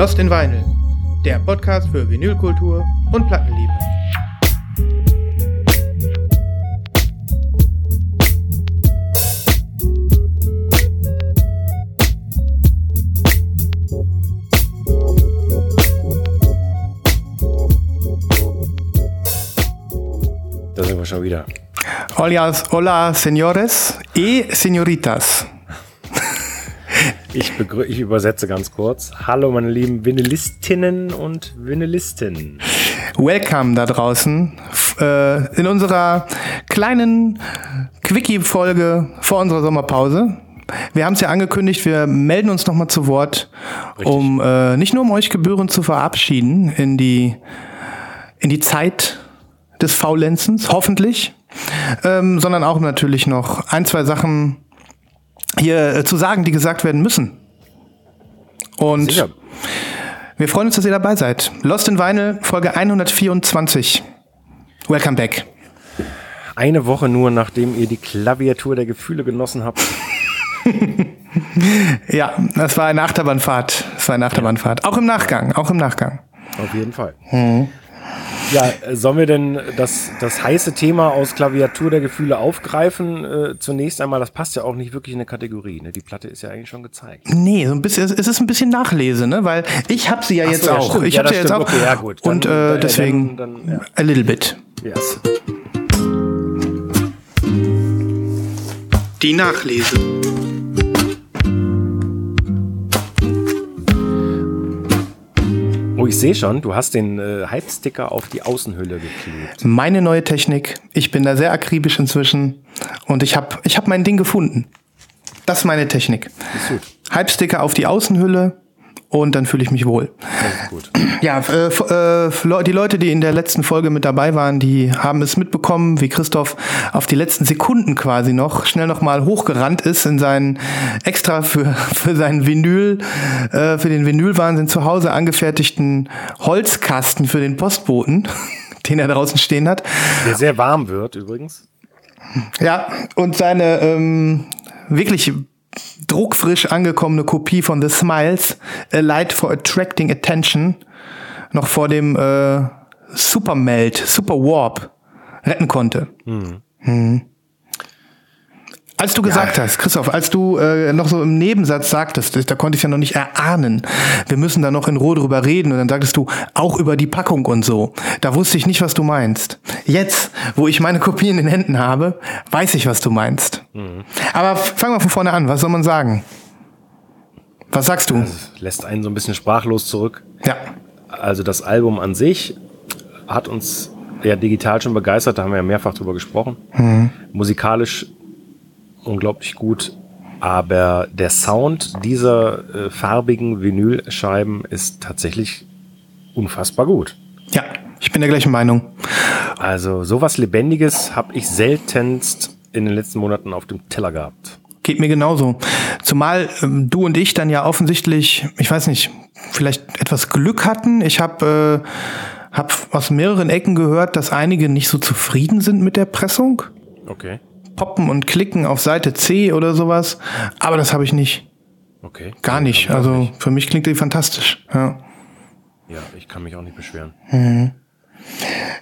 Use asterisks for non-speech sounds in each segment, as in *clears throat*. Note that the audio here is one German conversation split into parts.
Lost in Vinyl, der Podcast für Vinylkultur und Plattenliebe. Da sind wir schon wieder. Hola, hola señores y señoritas. Ich, ich übersetze ganz kurz. Hallo, meine lieben Vinylistinnen und Vinylisten. Welcome da draußen äh, in unserer kleinen Quickie-Folge vor unserer Sommerpause. Wir haben es ja angekündigt, wir melden uns nochmal zu Wort, um äh, nicht nur um euch gebührend zu verabschieden in die, in die Zeit des Faulenzens, hoffentlich, ähm, sondern auch natürlich noch ein, zwei Sachen hier äh, zu sagen, die gesagt werden müssen. Und Sicher. wir freuen uns, dass ihr dabei seid. Lost in Vinyl, Folge 124. Welcome back. Eine Woche nur, nachdem ihr die Klaviatur der Gefühle genossen habt. *laughs* Ja, das war eine Achterbahnfahrt. Das war eine Achterbahnfahrt. Auch im Nachgang, auch im Nachgang. Auf jeden Fall. Ja, sollen wir denn das, das heiße Thema aus Klaviatur der Gefühle aufgreifen? Äh, zunächst einmal, das passt ja auch nicht wirklich in eine Kategorie. Ne? Die Platte ist ja eigentlich schon gezeigt. Nee, so ein bisschen, es ist ein bisschen Nachlese, ne? Weil ich habe sie ja Ach jetzt so, ja, auch. stimmt. Ich Ja, habe sie das jetzt auch. Okay, ja, gut. Dann- Und äh, äh, deswegen dann- dann, ja. a little bit. Yes. Die Nachlese. Oh, ich sehe schon, du hast den äh, Hype-Sticker auf die Außenhülle geklebt. Meine neue Technik. Ich bin da sehr akribisch inzwischen und ich habe ich hab mein Ding gefunden. Das ist meine Technik. Hype-Sticker auf die Außenhülle und dann fühle ich mich wohl. Ja, äh, äh, die Leute, die in der letzten Folge mit dabei waren, die haben es mitbekommen, wie Christoph auf die letzten Sekunden quasi noch schnell noch mal hochgerannt ist in seinen extra für *laughs* für seinen Vinyl, äh, für den Vinylwahnsinn zu Hause angefertigten Holzkasten für den Postboten, *laughs* den er draußen stehen hat. Der sehr warm wird übrigens. Ja, und seine ähm, wirklich druckfrisch angekommene Kopie von The Smiles, A Light for Attracting Attention, noch vor dem äh, Supermelt, Super Warp retten konnte. Mhm. Als du gesagt hast, Christoph, als du äh, noch so im Nebensatz sagtest, da konnte ich ja noch nicht erahnen, wir müssen da noch in Ruhe drüber reden und dann sagtest du auch über die Packung und so. Da wusste ich nicht, was du meinst. Jetzt, wo ich meine Kopie in den Händen habe, weiß ich, was du meinst. Aber f- fangen wir von vorne an. Was soll man sagen? Was sagst du? Lässt einen so ein bisschen sprachlos zurück. Ja. Also das Album an sich hat uns ja digital schon begeistert, da haben wir ja mehrfach drüber gesprochen. Musikalisch unglaublich gut, aber der Sound dieser äh, farbigen Vinylscheiben ist tatsächlich unfassbar gut. Ja, ich bin der gleichen Meinung. Also sowas Lebendiges habe ich seltenst in den letzten Monaten auf dem Teller gehabt. Geht mir genauso. Zumal ähm, du und ich dann ja offensichtlich, ich weiß nicht, vielleicht etwas Glück hatten. Ich habe äh, hab aus mehreren Ecken gehört, dass einige nicht so zufrieden sind mit der Pressung. Okay. Poppen und klicken auf Seite C oder sowas. Aber das habe ich nicht. Okay. Gar nicht. Also nicht. für mich klingt die fantastisch. Ja. Ja, ich kann mich auch nicht beschweren.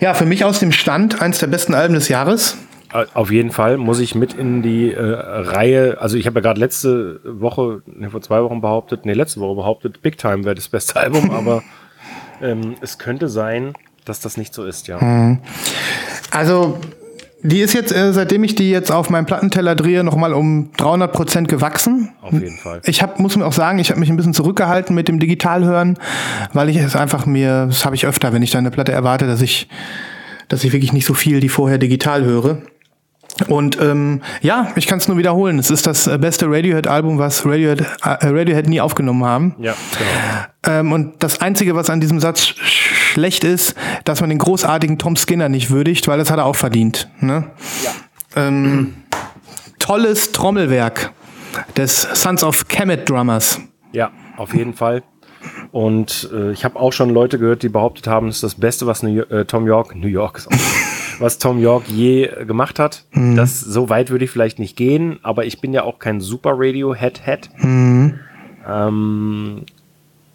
ja, für mich aus dem Stand eins der besten Alben des Jahres. Äh, Auf jeden Fall muss ich mit in die äh, Reihe, also ich habe ja gerade letzte Woche, ne, vor zwei Wochen behauptet, nee, letzte Woche behauptet, Big Time wäre das beste Album, *laughs* aber ähm, es könnte sein, dass das nicht so ist, ja. Also, die ist jetzt, äh, seitdem ich die jetzt auf meinem Plattenteller drehe, nochmal um 300 Prozent gewachsen. Auf jeden Fall. Ich hab, muss mir auch sagen, ich habe mich ein bisschen zurückgehalten mit dem Digitalhören, weil ich es einfach mir, das habe ich öfter, wenn ich da eine Platte erwarte, dass ich, dass ich wirklich nicht so viel die vorher digital höre. Und ähm, ja, ich kann es nur wiederholen. Es ist das äh, beste Radiohead-Album, was Radiohead, äh, Radiohead nie aufgenommen haben. Ja, genau. Ähm, und das Einzige, was an diesem Satz sch schlecht ist, dass man den großartigen Tom Skinner nicht würdigt, weil das hat er auch verdient. Ne? Ähm, tolles Trommelwerk des Sons of Kemet Drummers. Ja, auf jeden Fall. Und äh, ich habe auch schon Leute gehört, die behauptet haben, es ist das Beste, was New, äh, Tom York, New York ist auch, was Tom York je gemacht hat. Das so weit würde ich vielleicht nicht gehen, aber ich bin ja auch kein Super Radio Head Head. Ähm,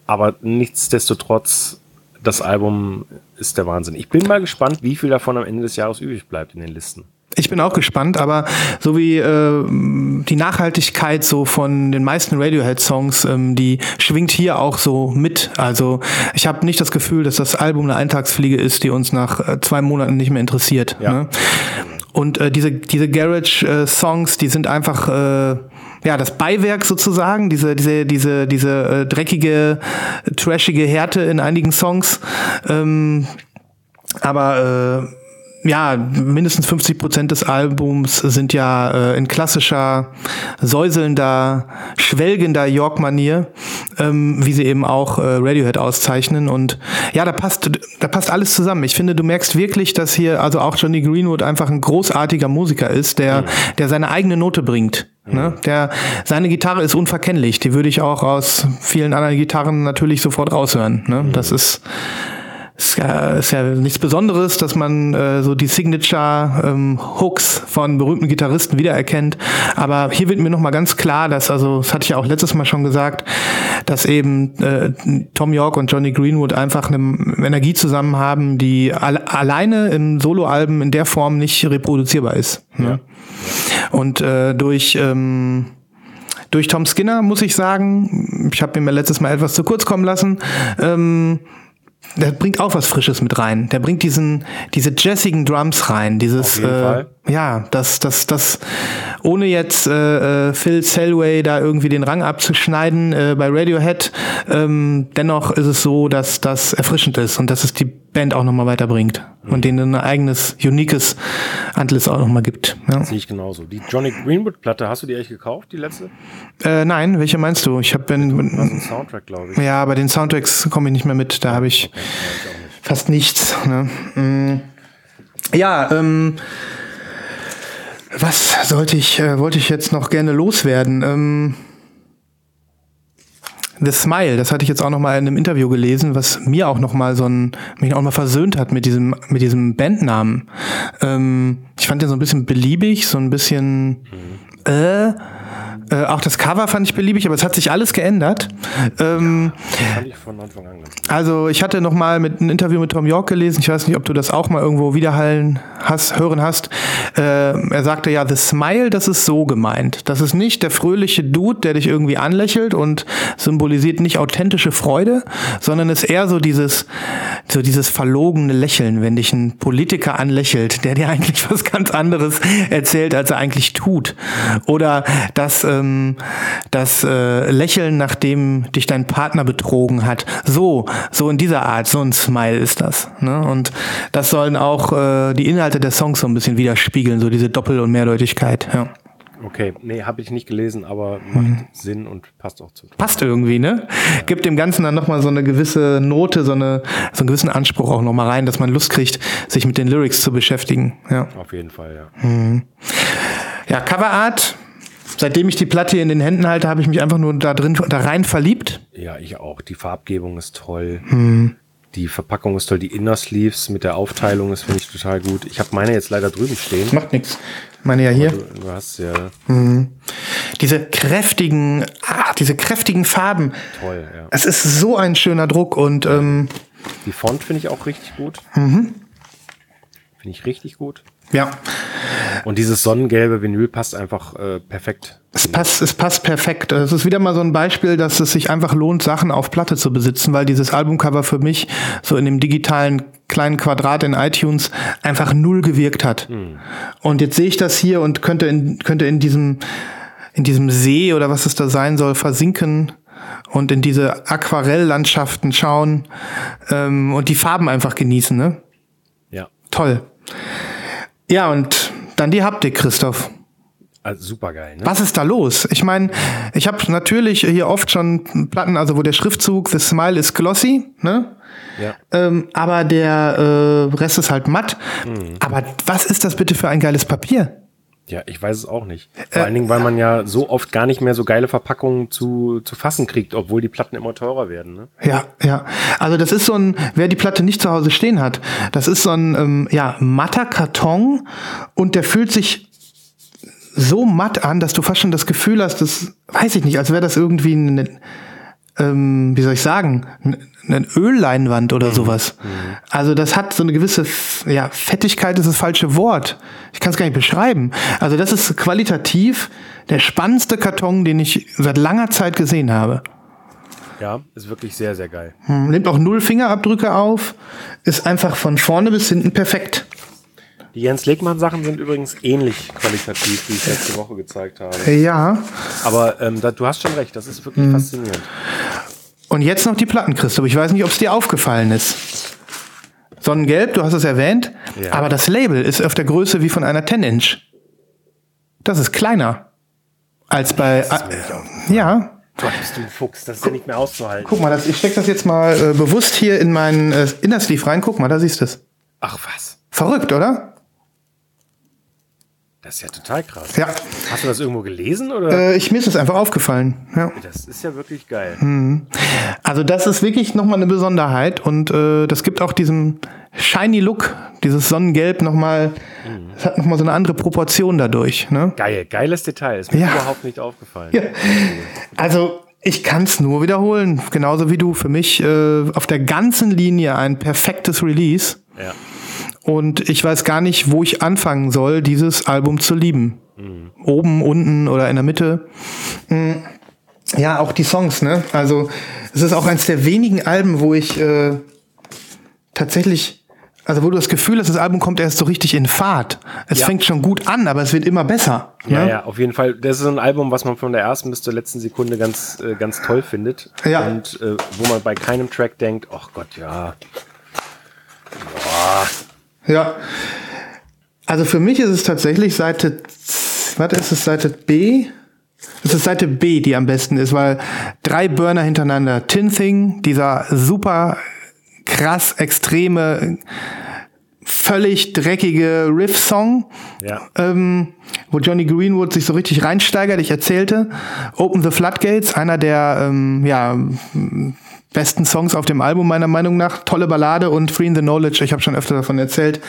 aber nichtsdestotrotz, das Album ist der Wahnsinn. Ich bin mal gespannt, wie viel davon am Ende des Jahres übrig bleibt in den Listen. Ich bin auch gespannt, aber so wie äh, die Nachhaltigkeit so von den meisten Radiohead-Songs, ähm, die schwingt hier auch so mit. Also ich habe nicht das Gefühl, dass das Album eine Eintagsfliege ist, die uns nach äh, zwei Monaten nicht mehr interessiert. Ja. Ne? Und äh, diese, diese Garage-Songs, die sind einfach äh, ja das Beiwerk sozusagen, diese, diese, diese, diese äh, dreckige, trashige Härte in einigen Songs. Ähm, aber äh, ja, mindestens 50 Prozent des Albums sind ja äh, in klassischer, säuselnder, schwelgender York-Manier, ähm, wie sie eben auch äh, Radiohead auszeichnen. Und ja, da passt, da passt alles zusammen. Ich finde, du merkst wirklich, dass hier also auch Johnny Greenwood einfach ein großartiger Musiker ist, der, der seine eigene Note bringt. Ne? Der, seine Gitarre ist unverkennlich. Die würde ich auch aus vielen anderen Gitarren natürlich sofort raushören. Ne? Das ist ist ja, ist ja nichts Besonderes, dass man äh, so die Signature-Hooks ähm, von berühmten Gitarristen wiedererkennt. Aber hier wird mir nochmal ganz klar, dass, also das hatte ich ja auch letztes Mal schon gesagt, dass eben äh, Tom York und Johnny Greenwood einfach eine Energie zusammen haben, die alle, alleine im Soloalben in der Form nicht reproduzierbar ist. Ne? Ja. Und äh, durch ähm, durch Tom Skinner muss ich sagen, ich habe mir letztes Mal etwas zu kurz kommen lassen. Ähm, der bringt auch was Frisches mit rein. Der bringt diesen, diese jazzigen Drums rein. Dieses, äh, ja, das, das, das, ohne jetzt äh, äh, Phil Selway da irgendwie den Rang abzuschneiden äh, bei Radiohead, ähm, dennoch ist es so, dass das erfrischend ist und dass es die Band auch nochmal weiterbringt mhm. und denen ein eigenes, uniques Antlitz auch nochmal gibt. Ja. Sehe ich genauso. Die Johnny Greenwood-Platte, hast du die eigentlich gekauft, die letzte? Äh, nein, welche meinst du? Ich habe den *laughs* Soundtrack, glaube ich. Ja, bei den Soundtracks komme ich nicht mehr mit. Da habe ich, okay, ich fast nichts. Ne? Mm. Ja, ähm, was sollte ich, äh, wollte ich jetzt noch gerne loswerden? Ähm, The Smile, das hatte ich jetzt auch noch mal in einem Interview gelesen, was mir auch noch mal so ein, mich auch mal versöhnt hat mit diesem, mit diesem Bandnamen. Ähm, ich fand den so ein bisschen beliebig, so ein bisschen, mhm. äh, äh, auch das Cover fand ich beliebig, aber es hat sich alles geändert. Ähm, ja, fand ich von Anfang an. Also ich hatte noch mal mit ein Interview mit Tom York gelesen. Ich weiß nicht, ob du das auch mal irgendwo wiederhallen hast, hören hast. Äh, er sagte ja, the smile, das ist so gemeint. Das ist nicht der fröhliche Dude, der dich irgendwie anlächelt und symbolisiert nicht authentische Freude, sondern ist eher so dieses, so dieses verlogene Lächeln, wenn dich ein Politiker anlächelt, der dir *laughs* eigentlich was ganz anderes erzählt, als er eigentlich tut. Oder dass ähm, das äh, Lächeln, nachdem dich dein Partner betrogen hat. So, so in dieser Art, so ein Smile ist das. Ne? Und das sollen auch äh, die Inhalte der Songs so ein bisschen widerspiegeln, so diese Doppel- und Mehrdeutigkeit. Ja. Okay, nee, habe ich nicht gelesen, aber macht mhm. Sinn und passt auch zu. Passt irgendwie, ne? Ja. Gibt dem Ganzen dann nochmal so eine gewisse Note, so, eine, so einen gewissen Anspruch auch nochmal rein, dass man Lust kriegt, sich mit den Lyrics zu beschäftigen. Ja. Auf jeden Fall, ja. Mhm. Ja, Coverart seitdem ich die Platte in den Händen halte, habe ich mich einfach nur da drin, da rein verliebt. Ja, ich auch. Die Farbgebung ist toll. Hm. Die Verpackung ist toll. Die Inner Sleeves mit der Aufteilung ist, finde ich, total gut. Ich habe meine jetzt leider drüben stehen. Macht nichts. Meine ja hier. Du, du, hast ja. Mhm. Diese kräftigen, ah, diese kräftigen Farben. Toll, ja. Es ist so ein schöner Druck und ähm, die Font finde ich auch richtig gut. Mhm. Finde ich richtig gut. Ja. Und dieses sonnengelbe Vinyl passt einfach äh, perfekt. Es passt, es passt perfekt. Es ist wieder mal so ein Beispiel, dass es sich einfach lohnt, Sachen auf Platte zu besitzen, weil dieses Albumcover für mich so in dem digitalen kleinen Quadrat in iTunes einfach null gewirkt hat. Mhm. Und jetzt sehe ich das hier und könnte in, könnte in diesem, in diesem See oder was es da sein soll, versinken und in diese Aquarelllandschaften schauen ähm, und die Farben einfach genießen. Ne? Ja. Toll. Ja, und dann die Haptik, Christoph. Also super geil. Ne? Was ist da los? Ich meine, ich habe natürlich hier oft schon Platten, also wo der Schriftzug The Smile is glossy, ne? Ja. Ähm, aber der äh, Rest ist halt matt. Mhm. Aber was ist das bitte für ein geiles Papier? Ja, ich weiß es auch nicht. Vor äh, allen Dingen, weil man ja so oft gar nicht mehr so geile Verpackungen zu, zu fassen kriegt, obwohl die Platten immer teurer werden. Ne? Ja, ja. Also das ist so ein, wer die Platte nicht zu Hause stehen hat, das ist so ein ähm, ja, matter Karton und der fühlt sich so matt an, dass du fast schon das Gefühl hast, das weiß ich nicht, als wäre das irgendwie ein ähm, wie soll ich sagen, eine Ölleinwand oder sowas. Also das hat so eine gewisse, ja, Fettigkeit ist das falsche Wort. Ich kann es gar nicht beschreiben. Also das ist qualitativ der spannendste Karton, den ich seit langer Zeit gesehen habe. Ja, ist wirklich sehr, sehr geil. Hm, Nimmt auch null Fingerabdrücke auf, ist einfach von vorne bis hinten perfekt. Die Jens Legmann Sachen sind übrigens ähnlich qualitativ, wie ich letzte Woche gezeigt habe. Ja. Aber ähm, da, du hast schon recht, das ist wirklich faszinierend. Und jetzt noch die Platten, Christoph. Ich weiß nicht, ob es dir aufgefallen ist. Sonnengelb, du hast es erwähnt, Ja. aber das Label ist auf der Größe wie von einer 10-Inch. Das ist kleiner als bei. nicht ja, Gott, bist du ein Fuchs, das ist ja nicht mehr auszuhalten. guck mal, das, ich stecke das jetzt mal äh, bewusst hier in meinen äh, Innersleeve rein. Guck mal, da siehst du es. Ach was, Verrückt, oder? Das ist ja total krass. Ja. Hast du das irgendwo gelesen oder? Äh, ich, mir ist es einfach aufgefallen. Ja. Das ist ja wirklich geil. Also das ist wirklich nochmal eine Besonderheit und äh, das gibt auch diesen shiny Look, dieses Sonnengelb nochmal, das hat nochmal so eine andere Proportion dadurch. Ne? Geil, geiles Detail. Ist mir Ja. überhaupt nicht aufgefallen. Ja. Also ich kann es nur wiederholen, genauso wie du. Für mich äh, auf der ganzen Linie ein perfektes Release Ja. Und ich weiß gar nicht, wo ich anfangen soll, dieses Album zu lieben. Oben, unten oder in der Mitte. Mm. Ja, auch die Songs, ne? Also es ist auch eins der wenigen Alben, wo ich äh, tatsächlich, also wo du das Gefühl hast, das Album kommt erst so richtig in Fahrt. Es Ja. fängt schon gut an, aber es wird immer besser. Ja, ne? ja, auf jeden Fall. Das ist ein Album, was man von der ersten bis zur letzten Sekunde ganz, äh, ganz toll findet. Ja. Und äh, wo man bei keinem Track denkt, ach Gott, ja. Ja. Also für mich ist es tatsächlich Seite, warte, ist es Seite B? Es ist Seite B, die am besten ist, weil drei Burner hintereinander. Tin Thing, dieser super krass extreme, völlig dreckige Riff-Song, Ja. ähm, wo Johnny Greenwood sich so richtig reinsteigert. Ich erzählte, Open the Floodgates, einer der ähm, ja, besten Songs auf dem Album meiner Meinung nach. Tolle Ballade und Free in the Knowledge, ich habe schon öfter davon erzählt.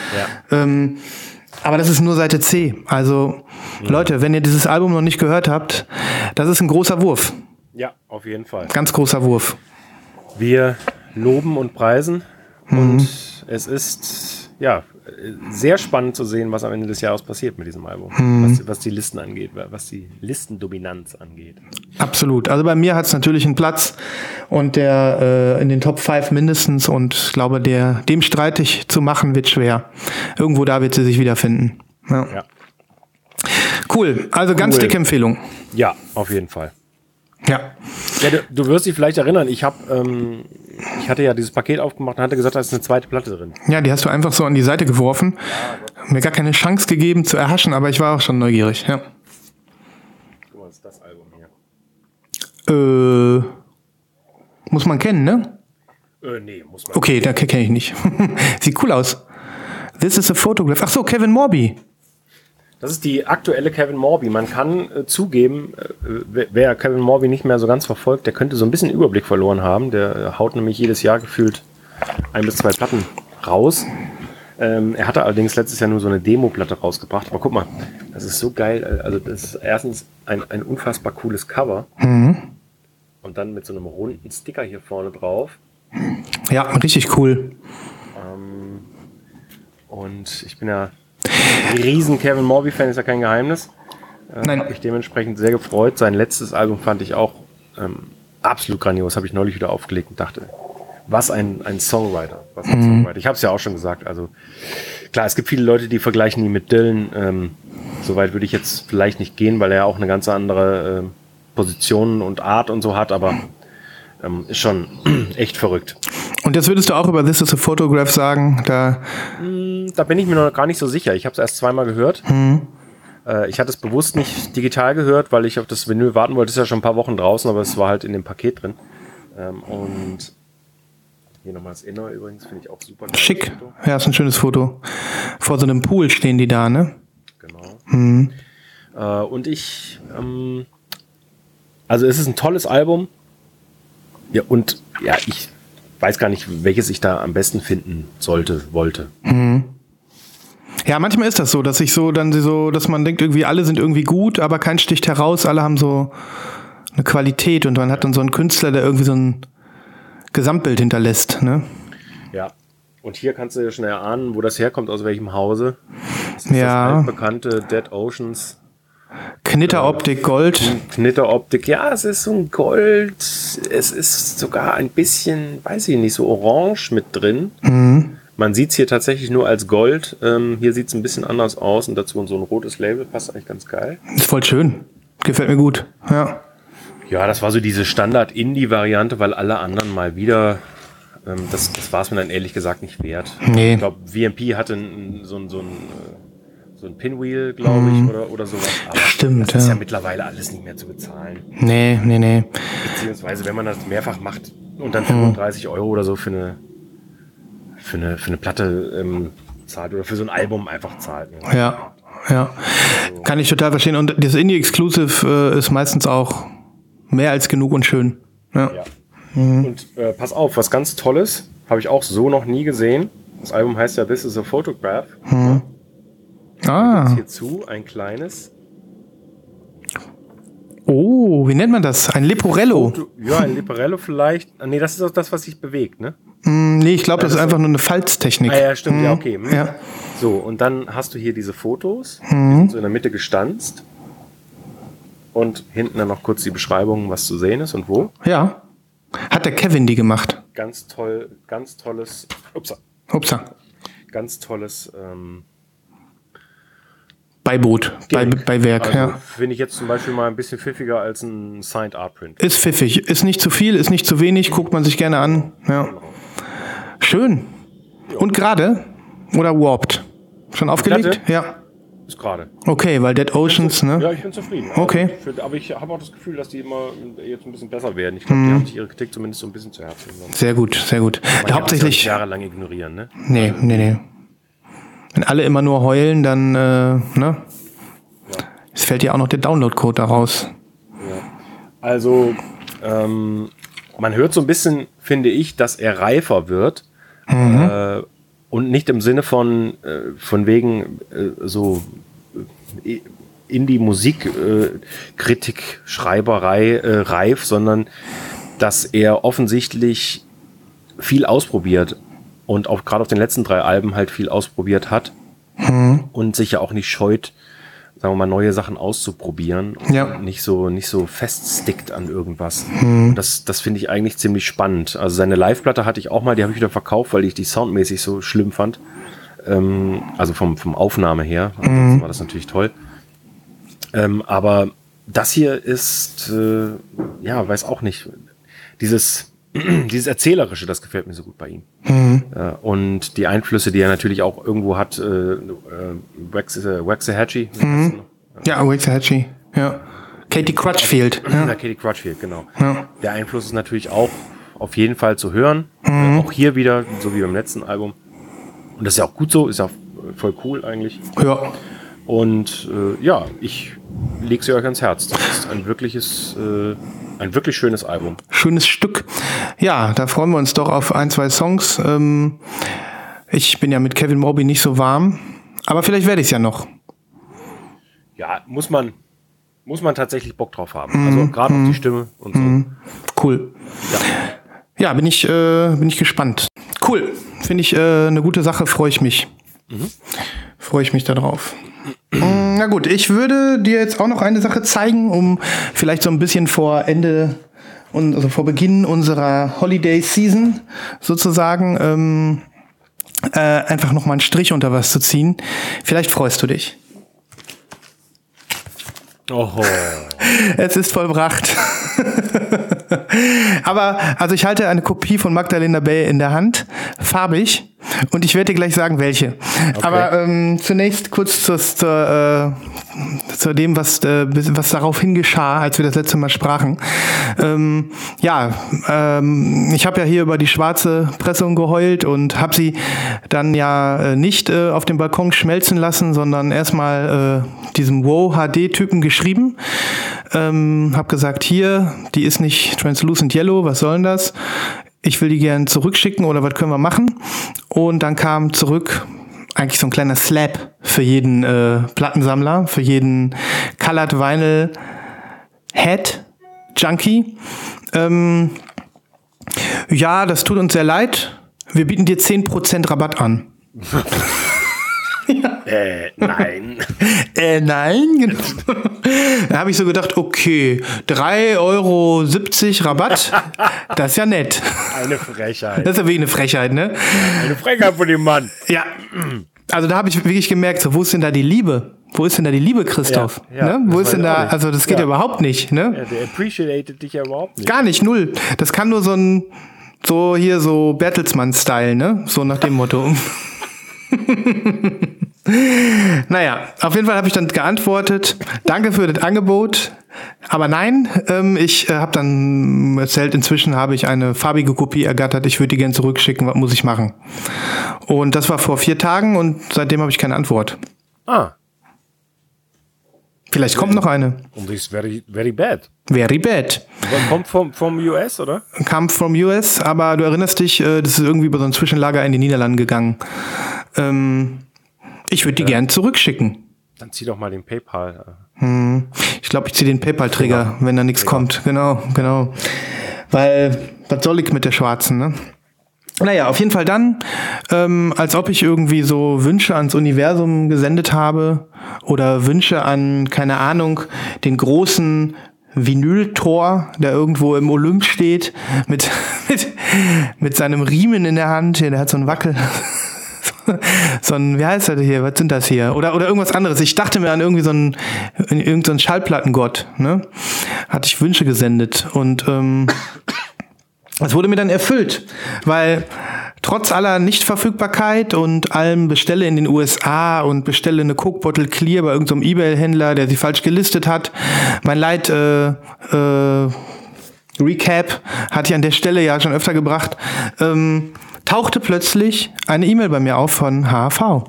Ja. Ähm, aber das ist nur Seite C. Also Leute, wenn ihr dieses Album noch nicht gehört habt, das ist ein großer Wurf. Ja, auf jeden Fall. Ganz großer Wurf. Wir loben und preisen. Mhm. Und es ist ja sehr spannend zu sehen, was am Ende des Jahres passiert mit diesem Album. Mhm. Was, was die Listen angeht, was die Listendominanz angeht. Absolut. Also bei mir hat es natürlich einen Platz und der äh, in den Top 5 mindestens und ich glaube, der dem streitig zu machen wird schwer. Irgendwo da wird sie sich wiederfinden. Ja. Ja. Cool. Also ganz Cool. dicke Empfehlung. Ja, auf jeden Fall. Ja. Ja, du, du wirst dich vielleicht erinnern, ich habe, ähm, ich hatte ja dieses Paket aufgemacht und hatte gesagt, da ist eine zweite Platte drin. Ja, die hast du einfach so an die Seite geworfen. Mir gar keine Chance gegeben zu erhaschen, aber ich war auch schon neugierig. Ja. Guck mal, ist das Album hier. Äh, muss man kennen, ne? Äh, nee, muss man. Okay, da kenne ich nicht. *laughs* Sieht cool aus. This is a photograph. Ach so, Kevin Morby. Das ist die aktuelle Kevin Morby. Man kann äh, zugeben, äh, wer- Kevin Morby nicht mehr so ganz verfolgt, der könnte so ein bisschen Überblick verloren haben. Der haut nämlich jedes Jahr gefühlt ein bis zwei Platten raus. Ähm, er hatte allerdings letztes Jahr nur so eine Demo-Platte rausgebracht. Aber guck mal, das ist so geil. Also das ist erstens ein, ein unfassbar cooles Cover. Und dann mit so einem runden Sticker hier vorne drauf. Ja, richtig cool. Und ich bin ja ein riesen Kevin Morby-Fan, ist ja kein Geheimnis. Nein. Habe ich dementsprechend sehr gefreut. Sein letztes Album fand ich auch ähm, absolut grandios. Habe ich neulich wieder aufgelegt und dachte, was ein, ein Songwriter. Was ein Songwriter. Ich habe es ja auch schon gesagt. Also klar, es gibt viele Leute, die vergleichen ihn mit Dylan. Ähm, Soweit würde ich jetzt vielleicht nicht gehen, weil er ja auch eine ganz andere ähm, Position und Art und so hat. Aber ähm, ist schon *clears throat* echt verrückt. Und jetzt würdest du auch über This is a Photograph sagen, da, Da bin ich mir noch gar nicht so sicher. Ich habe es erst zweimal gehört. Äh, ich hatte es bewusst nicht digital gehört, weil ich auf das Vinyl warten wollte. Es ist ja schon ein paar Wochen draußen, aber es war halt in dem Paket drin. Ähm, und hier nochmal das Inner übrigens, finde ich auch super schick. Ja, ist ein schönes Foto. Vor so einem Pool stehen die da, ne? Genau. Äh, und ich, ähm, also es ist ein tolles Album. Ja, und ja, ich weiß gar nicht, welches ich da am besten finden sollte, wollte. Ja, manchmal ist das so, dass ich so dann so, dass man denkt, irgendwie alle sind irgendwie gut, aber kein sticht heraus, alle haben so eine Qualität und man hat dann so einen Künstler, der irgendwie so ein Gesamtbild hinterlässt. Ne? Ja. Und hier kannst du ja schon erahnen, wo das herkommt, aus welchem Hause. Das ist Ja. das altbekannte Dead Oceans Knitteroptik Gold. Knitteroptik. Ja, es ist so ein Gold. Es ist sogar ein bisschen, weiß ich nicht, so orange mit drin. Man sieht es hier tatsächlich nur als Gold. Ähm, hier sieht es ein bisschen anders aus und dazu so ein rotes Label. Passt eigentlich ganz geil. Ist voll schön. Gefällt mir gut. Ja. Ja, das war so diese Standard-Indie-Variante, weil alle anderen mal wieder, ähm, das, das war es mir dann ehrlich gesagt nicht wert. Nee. Ich glaube, VMP hatte so ein, so ein, äh, so ein Pinwheel, glaube ich, oder, oder sowas. Aber Stimmt, das ist ja ja. mittlerweile alles nicht mehr zu bezahlen. Nee, nee, nee. Beziehungsweise, wenn man das mehrfach macht und dann 35 Euro oder so für eine, für eine, für eine Platte ähm, zahlt oder für so ein Album einfach zahlt. Ne? Ja, ja. Kann ich total verstehen. Und das Indie-Exclusive äh, ist meistens auch mehr als genug und schön. Ja. Ja. Und äh, pass auf, was ganz Tolles, habe ich auch so noch nie gesehen. Das Album heißt ja This is a Photograph. Ah. Hierzu ein kleines. Oh, wie nennt man das? Ein Leporello. Ja, ein Leporello vielleicht. Ah, Nee, das ist auch das, was sich bewegt, ne? Hm, nee, ich glaube, das ist einfach nur eine Falztechnik. Ah ja, stimmt, ja, okay. Hm. Ja. So, und dann hast du hier diese Fotos. Die sind so in der Mitte gestanzt. Und hinten dann noch kurz die Beschreibung, was zu sehen ist und wo. Ja. Hat der Kevin die gemacht? Ganz toll, ganz tolles, upsa, Upsa. ganz tolles ähm, Beiboot. Bei, Gimmick. bei Werk, Also ja. finde ich jetzt zum Beispiel mal ein bisschen pfiffiger als ein Signed Art Print. Ist pfiffig. Ist nicht zu viel, ist nicht zu wenig, guckt man sich gerne an. Ja. Schön. Und gerade? Oder warped? Schon aufgelegt? Ja. Ist gerade. Okay, weil Dead Oceans, Ja, ne? ich bin zufrieden. Okay. Also ich find, aber ich habe auch das Gefühl, dass die immer jetzt ein bisschen besser werden. Ich glaube, die haben sich ihre Kritik zumindest so ein bisschen zu Herzen genommen. Sehr gut, sehr gut. Man kann das ja Hauptsächlich. jahrelang ignorieren, ne? Nee, nee, nee. Wenn alle immer nur heulen, dann, äh, ne? Es fällt ja auch noch der Download-Code daraus. Also, ähm, man hört so ein bisschen, finde ich, dass er reifer wird. Äh, und nicht im Sinne von, äh, von wegen äh, so äh, Indie-Musik-Kritik, Schreiberei äh, reif, sondern dass er offensichtlich viel ausprobiert und auch gerade auf den letzten drei Alben halt viel ausprobiert hat und sich ja auch nicht scheut, sagen wir mal, neue Sachen auszuprobieren Ja. und nicht so, nicht so feststickt an irgendwas. Und Das, das finde ich eigentlich ziemlich spannend. Also seine Live-Platte hatte ich auch mal, die habe ich wieder verkauft, weil ich die soundmäßig so schlimm fand. Ähm, also vom, vom Aufnahme her. Ansonsten war das natürlich toll. Ähm, aber das hier ist, äh, ja, weiß auch nicht. Dieses, *clears throat* dieses Erzählerische, das gefällt mir so gut bei ihm. Äh, und die Einflüsse, die er natürlich auch irgendwo hat, äh, äh, Wax, äh, Waxahachie, noch? Ja, Waxahachie. Ja. Katie Crutchfield. Ja. Ja. Katie Crutchfield, genau. Ja. Der Einfluss ist natürlich auch auf jeden Fall zu hören. Äh, auch hier wieder, so wie beim letzten Album. Und das ist ja auch gut so, ist ja voll cool eigentlich. ja. Und äh, ja, ich lege sie euch ans Herz. Das ist ein wirkliches, äh, ein wirklich schönes Album. Schönes Stück. Ja, da freuen wir uns doch auf ein, zwei Songs. Ähm, ich bin ja mit Kevin Moby nicht so warm, aber vielleicht werde ich es ja noch. Ja, muss man, muss man tatsächlich Bock drauf haben. Also gerade auf die Stimme und so. Cool. Ja, bin ich, äh, bin ich gespannt. Cool. Finde ich äh, eine gute Sache, freue ich mich. Freue ich mich darauf. Mm, Na gut, ich würde dir jetzt auch noch eine Sache zeigen, um vielleicht so ein bisschen vor Ende und also vor Beginn unserer Holiday Season sozusagen ähm, äh, einfach noch mal einen Strich unter was zu ziehen. Vielleicht freust du dich. Oho. *laughs* Es ist vollbracht. *laughs* Aber, also ich halte eine Kopie von Magdalena Bay in der Hand, farbig, und ich werde dir gleich sagen, welche. Aber ähm, zunächst kurz zu, zu, äh, zu dem, was, äh, was daraufhin geschah, als wir das letzte Mal sprachen. Ähm, ja, ähm, ich habe ja hier über die schwarze Pressung geheult und habe sie dann ja äh, nicht äh, auf dem Balkon schmelzen lassen, sondern erstmal äh, diesem Wow-HD-Typen geschrieben. Ähm, hab gesagt, hier, die ist nicht translucent yellow, was soll denn das? Ich will die gern zurückschicken oder was können wir machen? Und dann kam zurück eigentlich so ein kleiner Slap für jeden äh, Plattensammler, für jeden Colored Vinyl Head Junkie. Ähm, ja, das tut uns sehr leid. Wir bieten dir 10% Rabatt an. *laughs* Äh, nein. *laughs* Äh, nein. genau. da habe ich so gedacht, okay, 3,70 Euro Rabatt, das ist ja nett. Eine Frechheit. Das ist ja wirklich eine Frechheit, ne? Eine Frechheit von dem Mann. Ja. Also da habe ich wirklich gemerkt, so, wo ist denn da die Liebe? Wo ist denn da die Liebe, Christoph? Ja, ja, ne? Wo ist denn da, also das geht ja, Ja. überhaupt nicht, ne? Ja, der appreciated dich ja überhaupt nicht. Gar nicht, null. Das kann nur so ein, so hier so Bertelsmann-Style, ne? So nach dem Motto. *laughs* naja, auf jeden Fall habe ich dann geantwortet, danke für das Angebot. Aber nein, ähm, ich äh, habe dann erzählt, inzwischen habe ich eine farbige Kopie ergattert, ich würde die gerne zurückschicken, was muss ich machen? Und das war vor vier Tagen und seitdem habe ich keine Antwort. Ah, Vielleicht kommt noch eine. und das ist very, very bad. Very bad. Kommt vom, vom US, oder? kam from US, aber du erinnerst dich, äh, das ist irgendwie über so ein Zwischenlager in die Niederlande gegangen. Ähm, ich würde die gern zurückschicken. Dann zieh doch mal den PayPal. äh. Ich glaube, ich ziehe den PayPal-Träger, wenn da nichts kommt. Genau, genau. Weil, was soll ich mit der schwarzen, ne? Naja, auf jeden Fall dann, ähm, als ob ich irgendwie so Wünsche ans Universum gesendet habe oder Wünsche an, keine Ahnung, den großen Vinyltor, der irgendwo im Olymp steht, mit, *laughs* mit, mit seinem Riemen in der Hand. Der hat so einen Wackel. *laughs* so ein, wie heißt das hier? Was sind das hier? Oder, oder irgendwas anderes. Ich dachte mir an irgendwie so einen, irgendeinen so einen Schallplattengott, ne? Hatte ich Wünsche gesendet. Und ähm, es wurde mir dann erfüllt, weil trotz aller Nichtverfügbarkeit und allem bestelle in den USA und bestelle eine Coke Bottle Clear bei irgendeinem Ebay-Händler, der sie falsch gelistet hat. Mein Leid äh, äh, Recap hatte ich an der Stelle ja schon öfter gebracht. Ähm, tauchte plötzlich eine E-Mail bei mir auf von HV.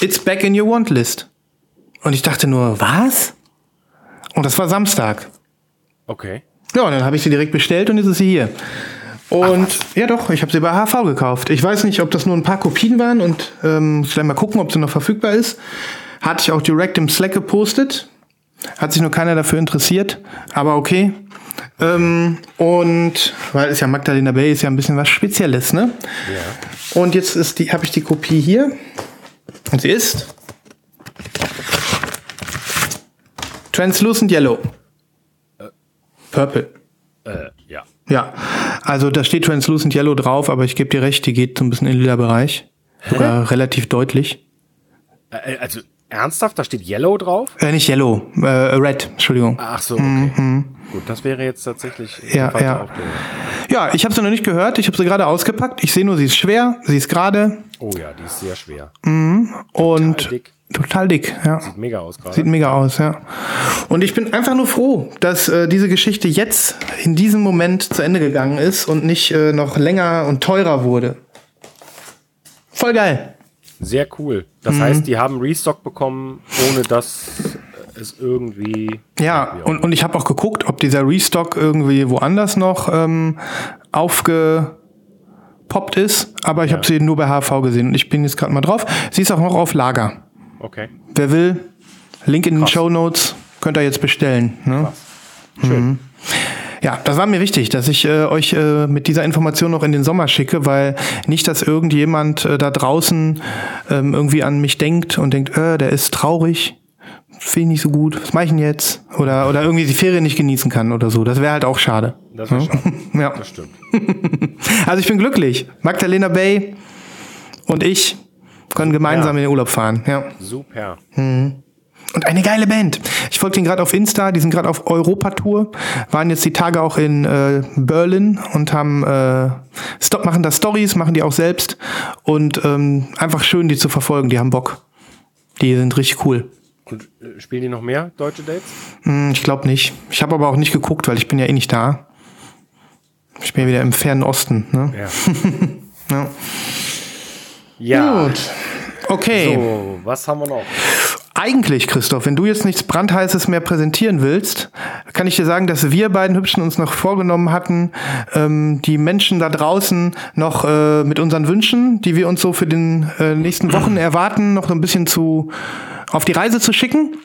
It's back in your want list. Und ich dachte nur, was? Und das war Samstag. Okay. Ja, und dann habe ich sie direkt bestellt und jetzt ist sie hier. Und ja doch, ich habe sie bei HV gekauft. Ich weiß nicht, ob das nur ein paar Kopien waren und ähm, gleich mal gucken, ob sie noch verfügbar ist. Hatte ich auch direkt im Slack gepostet. Hat sich nur keiner dafür interessiert, aber okay. Ähm, und weil es ja Magdalena Bay ist ja ein bisschen was Spezielles, ne? Ja. Und jetzt ist die, habe ich die Kopie hier. Und sie ist Translucent Yellow. Purple. Äh, ja. Ja, also da steht Translucent Yellow drauf, aber ich gebe dir recht, die geht so ein bisschen in den lila Bereich. Sogar relativ deutlich. Äh, also, ernsthaft? Da steht Yellow drauf? Äh, nicht Yellow, äh, Red, Entschuldigung. Ach so, okay. Gut, das wäre jetzt tatsächlich Mhm, Ja, ja. Ja, ich habe sie noch nicht gehört, ich habe sie gerade ausgepackt. Ich sehe nur, sie ist schwer, sie ist gerade Oh ja, die ist sehr schwer. und dick. total dick. Ja. Sieht mega aus gerade. Sieht mega aus, ja. Und ich bin einfach nur froh, dass äh, diese Geschichte jetzt in diesem Moment zu Ende gegangen ist und nicht äh, noch länger und teurer wurde. Voll geil. Sehr cool. Das Mhm. heißt, die haben Restock bekommen, ohne dass es irgendwie. Ja, und, und ich habe auch geguckt, ob dieser Restock irgendwie woanders noch ähm, aufgepoppt ist, aber ich habe sie nur bei HV gesehen und ich bin jetzt gerade mal drauf. Sie ist auch noch auf Lager. Okay. Wer will, Link in den Show Notes, könnt ihr jetzt bestellen. Ne? Schön. Ja, das war mir wichtig, dass ich äh, euch äh, mit dieser Information noch in den Sommer schicke, weil nicht, dass irgendjemand äh, da draußen ähm, irgendwie an mich denkt und denkt, äh, der ist traurig, finde ich nicht so gut, was mache ich denn jetzt? Oder, oder irgendwie die Ferien nicht genießen kann oder so. Das wäre halt auch schade. Das ist schade. *laughs* Ja. Das stimmt. *laughs* Also ich bin glücklich. Magdalena Bay und ich können gemeinsam in den Urlaub fahren. Ja. Super. Und eine geile Band. Ich folge denen gerade auf Insta, die sind gerade auf Europatour, waren jetzt die Tage auch in äh, Berlin und haben äh, Stop, machen da Stories, machen die auch selbst und ähm, einfach schön, die zu verfolgen. Die haben Bock. Die sind richtig cool. Und äh, spielen die noch mehr deutsche Dates? Hm, ich glaube nicht. Ich habe aber auch nicht geguckt, weil ich bin ja eh nicht da. Ich bin ja wieder im fernen Osten. Ne? Ja. *laughs* Ja. ja. Gut. Okay. So, was haben wir noch? Eigentlich, Christoph, wenn du jetzt nichts brandheißes mehr präsentieren willst, kann ich dir sagen, dass wir beiden Hübschen uns noch vorgenommen hatten, ähm, die Menschen da draußen noch äh, mit unseren Wünschen, die wir uns so für den äh, nächsten Wochen *clears throat* erwarten, noch so ein bisschen zu auf die Reise zu schicken.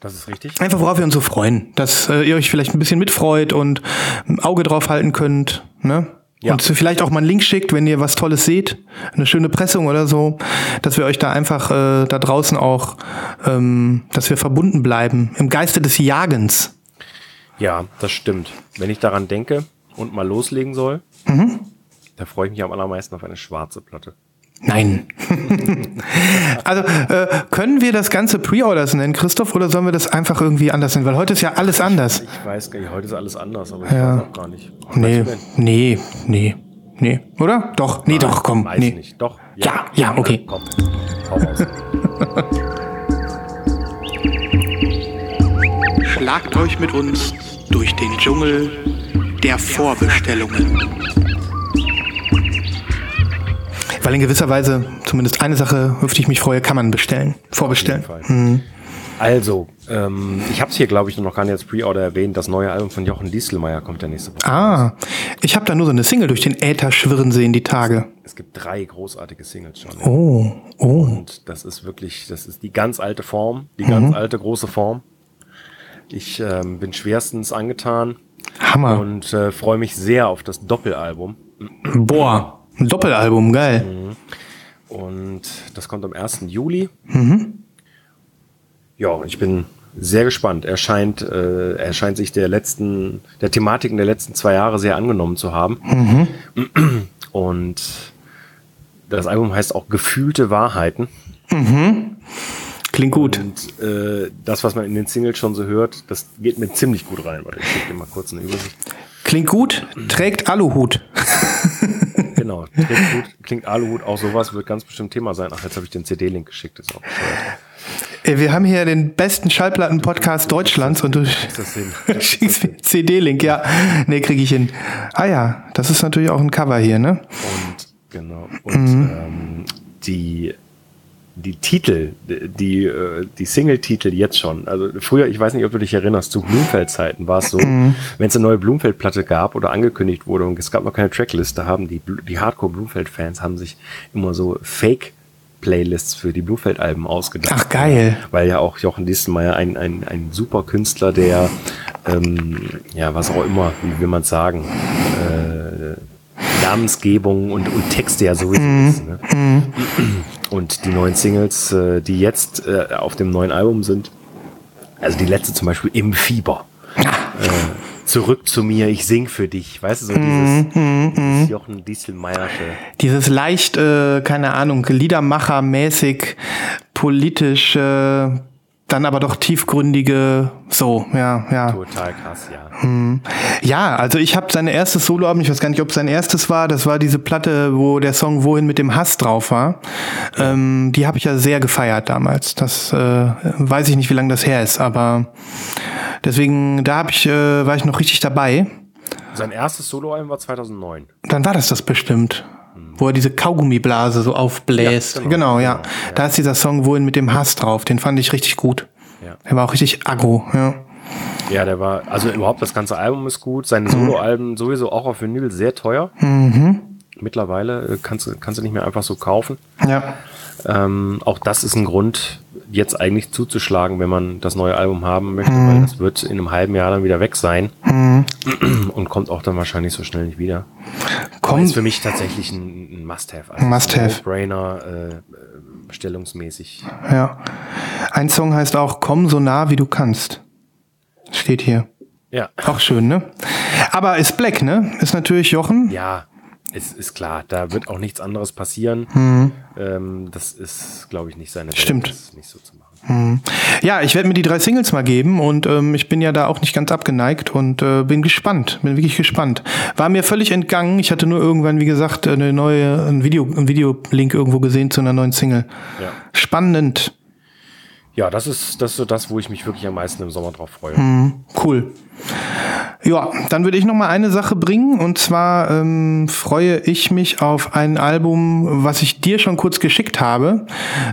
Das ist richtig. Einfach worauf wir uns so freuen, dass äh, ihr euch vielleicht ein bisschen mitfreut und ein Auge drauf halten könnt, ne? Ja. Und vielleicht auch mal einen Link schickt, wenn ihr was Tolles seht, eine schöne Pressung oder so, dass wir euch da einfach äh, da draußen auch, ähm, dass wir verbunden bleiben im Geiste des Jagens. Ja, das stimmt. Wenn ich daran denke und mal loslegen soll, Mhm. da freue ich mich am allermeisten auf eine schwarze Platte. Nein. *laughs* also äh, können wir das Ganze Pre-Orders nennen, Christoph, oder sollen wir das einfach irgendwie anders nennen? Weil heute ist ja alles anders. Ich weiß gar nicht, heute ist alles anders, aber ich Ja. weiß auch gar nicht. Nee, du denn? nee, nee, nee. Oder? Doch, nee, doch, komm. Weiß Nee. nicht. Doch. Ja, ja, okay. Komm, hau raus. *laughs* Schlagt euch mit uns durch den Dschungel der Vorbestellungen. Weil in gewisser Weise zumindest eine Sache, auf die ich mich freue, kann man bestellen. Vorbestellen. Fall. Also, ähm, ich habe es hier, glaube ich, noch gar nicht als Pre-Order erwähnt. Das neue Album von Jochen Dieselmeier kommt ja nächste Woche. Ah, ich habe da nur so eine Single durch den Äther schwirren sehen die Tage. Es gibt drei großartige Singles schon. Oh, oh. Und das ist wirklich, das ist die ganz alte Form, die ganz alte große Form. Ich ähm, bin schwerstens angetan Hammer. und äh, freue mich sehr auf das Doppelalbum. Boah, ein Doppelalbum, geil. Und das kommt am 1. Juli. Ja, ich bin sehr gespannt. Er scheint, äh, er scheint sich der letzten, der Thematiken der letzten zwei Jahre sehr angenommen zu haben. Und das Album heißt auch Gefühlte Wahrheiten. Klingt gut. Und äh, das, was man in den Singles schon so hört, das geht mir ziemlich gut rein. Warte, ich gebe dir mal kurz eine Übersicht. Klingt gut, trägt Aluhut. *laughs* Genau, klingt gut, klingt Aluhut, auch sowas wird ganz bestimmt Thema sein. Ach, jetzt habe ich den CD-Link geschickt, ist auch bescheuert. Ey, Wir haben hier den besten Schallplatten-Podcast Deutschlands und du *laughs* schickst mir CD-Link, ja. Nee, kriege ich hin. Ah ja, das ist natürlich auch ein Cover hier, ne? Und genau. Und ähm, die, die Titel, die, äh, die Single-Titel jetzt schon. Also früher, ich weiß nicht, ob du dich erinnerst, zu Blumfeld-Zeiten war es so, wenn es eine neue Blumfeld-Platte gab oder angekündigt wurde und es gab noch keine Trackliste, haben die, die Hardcore-Blumfeld-Fans haben sich immer so Fake Playlists für die Blumfeld-Alben ausgedacht. Ach, geil. Weil ja auch Jochen Diestelmeier ein, ein, ein super Künstler, der, ähm, ja, was auch immer, wie will man sagen, äh, Namensgebung und, und Texte ja sowieso ist. Ne? *clears throat* Und die neuen Singles, äh, die jetzt äh, auf dem neuen Album sind, also die letzte zum Beispiel Im Fieber. Äh, zurück zu mir, ich sing für dich. Weißt du, so dieses, dieses Jochen Dieselmeiersche. Dieses leicht, äh, keine Ahnung, Liedermacher-mäßig, politisch, äh, dann aber doch tiefgründige, so, ja, ja. Total krass, ja. Ja, also ich habe seine erstes Soloalbum, ich weiß gar nicht, ob es sein erstes war, das war diese Platte, wo der Song Wohin mit dem Hass drauf war. Ähm, die habe ich ja sehr gefeiert damals. Das äh, weiß ich nicht, wie lange das her ist, aber deswegen, da hab ich, äh, war ich noch richtig dabei. Sein erstes Soloalbum war 2009. Dann war das das bestimmt. Wo er diese Kaugummiblase so aufbläst. Ja, genau, genau, ja. genau, ja. Da ist dieser Song Wohin mit dem Hass drauf. Den fand ich richtig gut. Ja. Der war auch richtig aggro, ja. Ja, der war, also überhaupt das ganze Album ist gut. Seine Soloalben sowieso auch auf Vinyl sehr teuer. Mittlerweile äh, kannst du, kannst du nicht mehr einfach so kaufen. Ja. Ähm, auch das ist ein Grund, jetzt eigentlich zuzuschlagen, wenn man das neue Album haben möchte, weil das wird in einem halben Jahr dann wieder weg sein *clears throat* und kommt auch dann wahrscheinlich so schnell nicht wieder. Komm, Ist für mich tatsächlich ein, Must-Have. Also Must-have. No-Brainer, äh, äh, stellungsmäßig. Ja. Ein Song heißt auch Komm so nah wie du kannst. Steht hier. Ja. Auch schön, ne? Aber ist Black, ne? Ist natürlich Jochen. Ja, es ist klar, da wird auch nichts anderes passieren. Ähm, das ist, glaube ich, nicht seine Welt, Stimmt. das nicht so zu machen. Ja, ich werde mir die drei Singles mal geben und ähm, ich bin ja da auch nicht ganz abgeneigt und äh, bin gespannt, bin wirklich gespannt. War mir völlig entgangen. Ich hatte nur irgendwann, wie gesagt, eine neue, ein Video, ein Videolink irgendwo gesehen zu einer neuen Single. Ja. Spannend. Ja, das ist, das ist das, wo ich mich wirklich am meisten im Sommer drauf freue. Cool. Ja, dann würde ich noch mal eine Sache bringen und zwar ähm, freue ich mich auf ein Album, was ich dir schon kurz geschickt habe,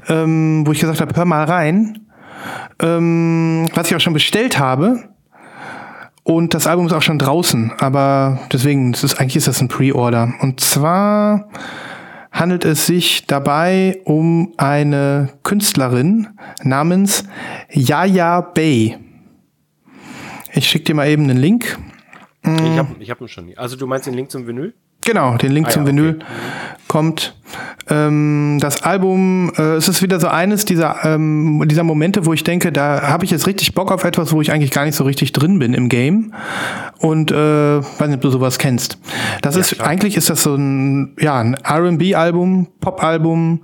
ähm, wo ich gesagt habe, hör mal rein, ähm, was ich auch schon bestellt habe. Und das Album ist auch schon draußen, aber deswegen, ist, eigentlich ist das ein Pre-Order. Und zwar handelt es sich dabei um eine Künstlerin namens Yaya Bay. Ich schicke dir mal eben einen Link. Ich habe ich hab ihn schon. Also du meinst den Link zum Vinyl? Genau, den Link Ah, zum ja, okay. Vinyl kommt. Ähm, das Album, äh, es ist wieder so eines dieser, ähm, dieser Momente, wo ich denke, da habe ich jetzt richtig Bock auf etwas, wo ich eigentlich gar nicht so richtig drin bin im Game. Und äh, weiß nicht, ob du sowas kennst. Das ist, klar. eigentlich ist das so ein, ja, ein RB-Album, Pop-Album,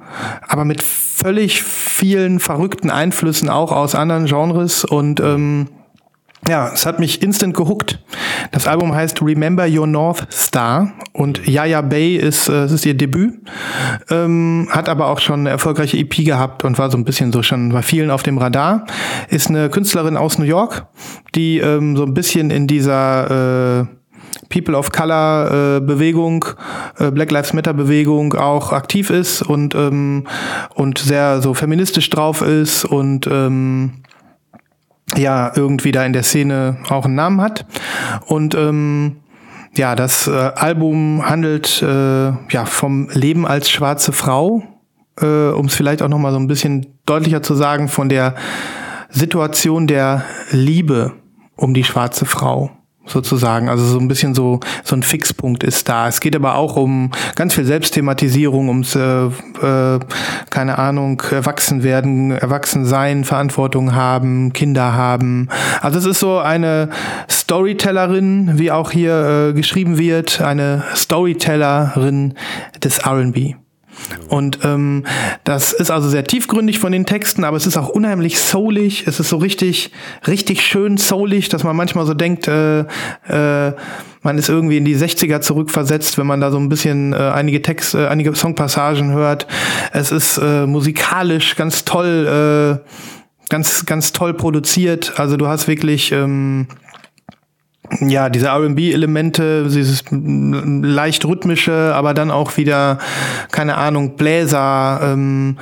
aber mit völlig vielen verrückten Einflüssen auch aus anderen Genres und ähm, ja, es hat mich instant gehuckt. Das Album heißt Remember Your North Star und Yaya Bay ist, äh, ist ihr Debüt, ähm, hat aber auch schon eine erfolgreiche EP gehabt und war so ein bisschen so schon bei vielen auf dem Radar. Ist eine Künstlerin aus New York, die ähm, so ein bisschen in dieser äh, People of Color äh, Bewegung, äh, Black Lives Matter Bewegung auch aktiv ist und ähm, und sehr so feministisch drauf ist und ähm, ja irgendwie da in der Szene auch einen Namen hat. Und ähm, ja das äh, Album handelt äh, ja vom Leben als schwarze Frau äh, um es vielleicht auch noch mal so ein bisschen deutlicher zu sagen von der Situation der Liebe um die schwarze Frau sozusagen. Also so ein bisschen so so ein Fixpunkt ist da. Es geht aber auch um ganz viel Selbstthematisierung, ums äh, äh, keine Ahnung erwachsen werden, erwachsen sein, Verantwortung haben, Kinder haben. Also es ist so eine Storytellerin, wie auch hier äh, geschrieben wird, eine Storytellerin des R&B. Und ähm, das ist also sehr tiefgründig von den Texten, aber es ist auch unheimlich soulig. Es ist so richtig, richtig schön soulig, dass man manchmal so denkt, äh, äh, man ist irgendwie in die 60er zurückversetzt, wenn man da so ein bisschen äh, einige Text, äh, einige Songpassagen hört. Es ist äh, musikalisch ganz toll, äh, ganz, ganz toll produziert. Also du hast wirklich ähm, ja, diese R&B-Elemente, dieses leicht rhythmische, aber dann auch wieder, keine Ahnung, Bläser. Ähm,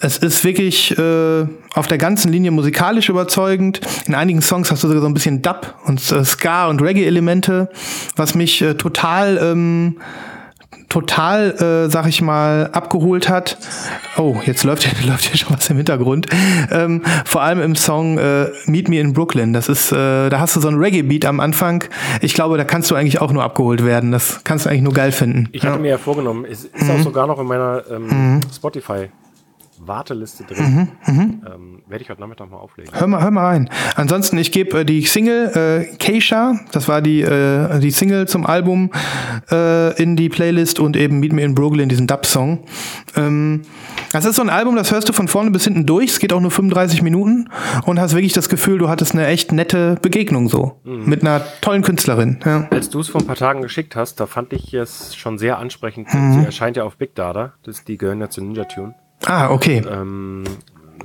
es ist wirklich äh, auf der ganzen Linie musikalisch überzeugend. In einigen Songs hast du sogar so ein bisschen Dub und äh, Ska und Reggae-Elemente, was mich äh, total ähm, total, äh, sag ich mal, abgeholt hat. Oh, jetzt läuft hier, *laughs* läuft hier schon was im Hintergrund. Ähm, vor allem im Song äh, Meet Me in Brooklyn. Das ist, äh, da hast du so einen Reggae-Beat am Anfang. Ich glaube, da kannst du eigentlich auch nur abgeholt werden. Das kannst du eigentlich nur geil finden. Ich hatte mir ja vorgenommen, es ist auch sogar noch in meiner ähm, Spotify Warteliste drin. Ähm, Werde ich heute Nachmittag mal auflegen. Hör mal, hör mal rein. Ansonsten, ich gebe äh, die Single äh, Keisha, das war die, äh, die Single zum Album, äh, in die Playlist und eben Meet Me in Brooklyn, diesen Dub-Song. Ähm, das ist so ein Album, das hörst du von vorne bis hinten durch. Es geht auch nur 35 Minuten und hast wirklich das Gefühl, du hattest eine echt nette Begegnung so. Mit einer tollen Künstlerin. Ja. Als du es vor ein paar Tagen geschickt hast, da fand ich es schon sehr ansprechend. Sie erscheint ja auf Big Data. Das, die gehören ja zu Ninja Tune. Ah, okay. Ähm,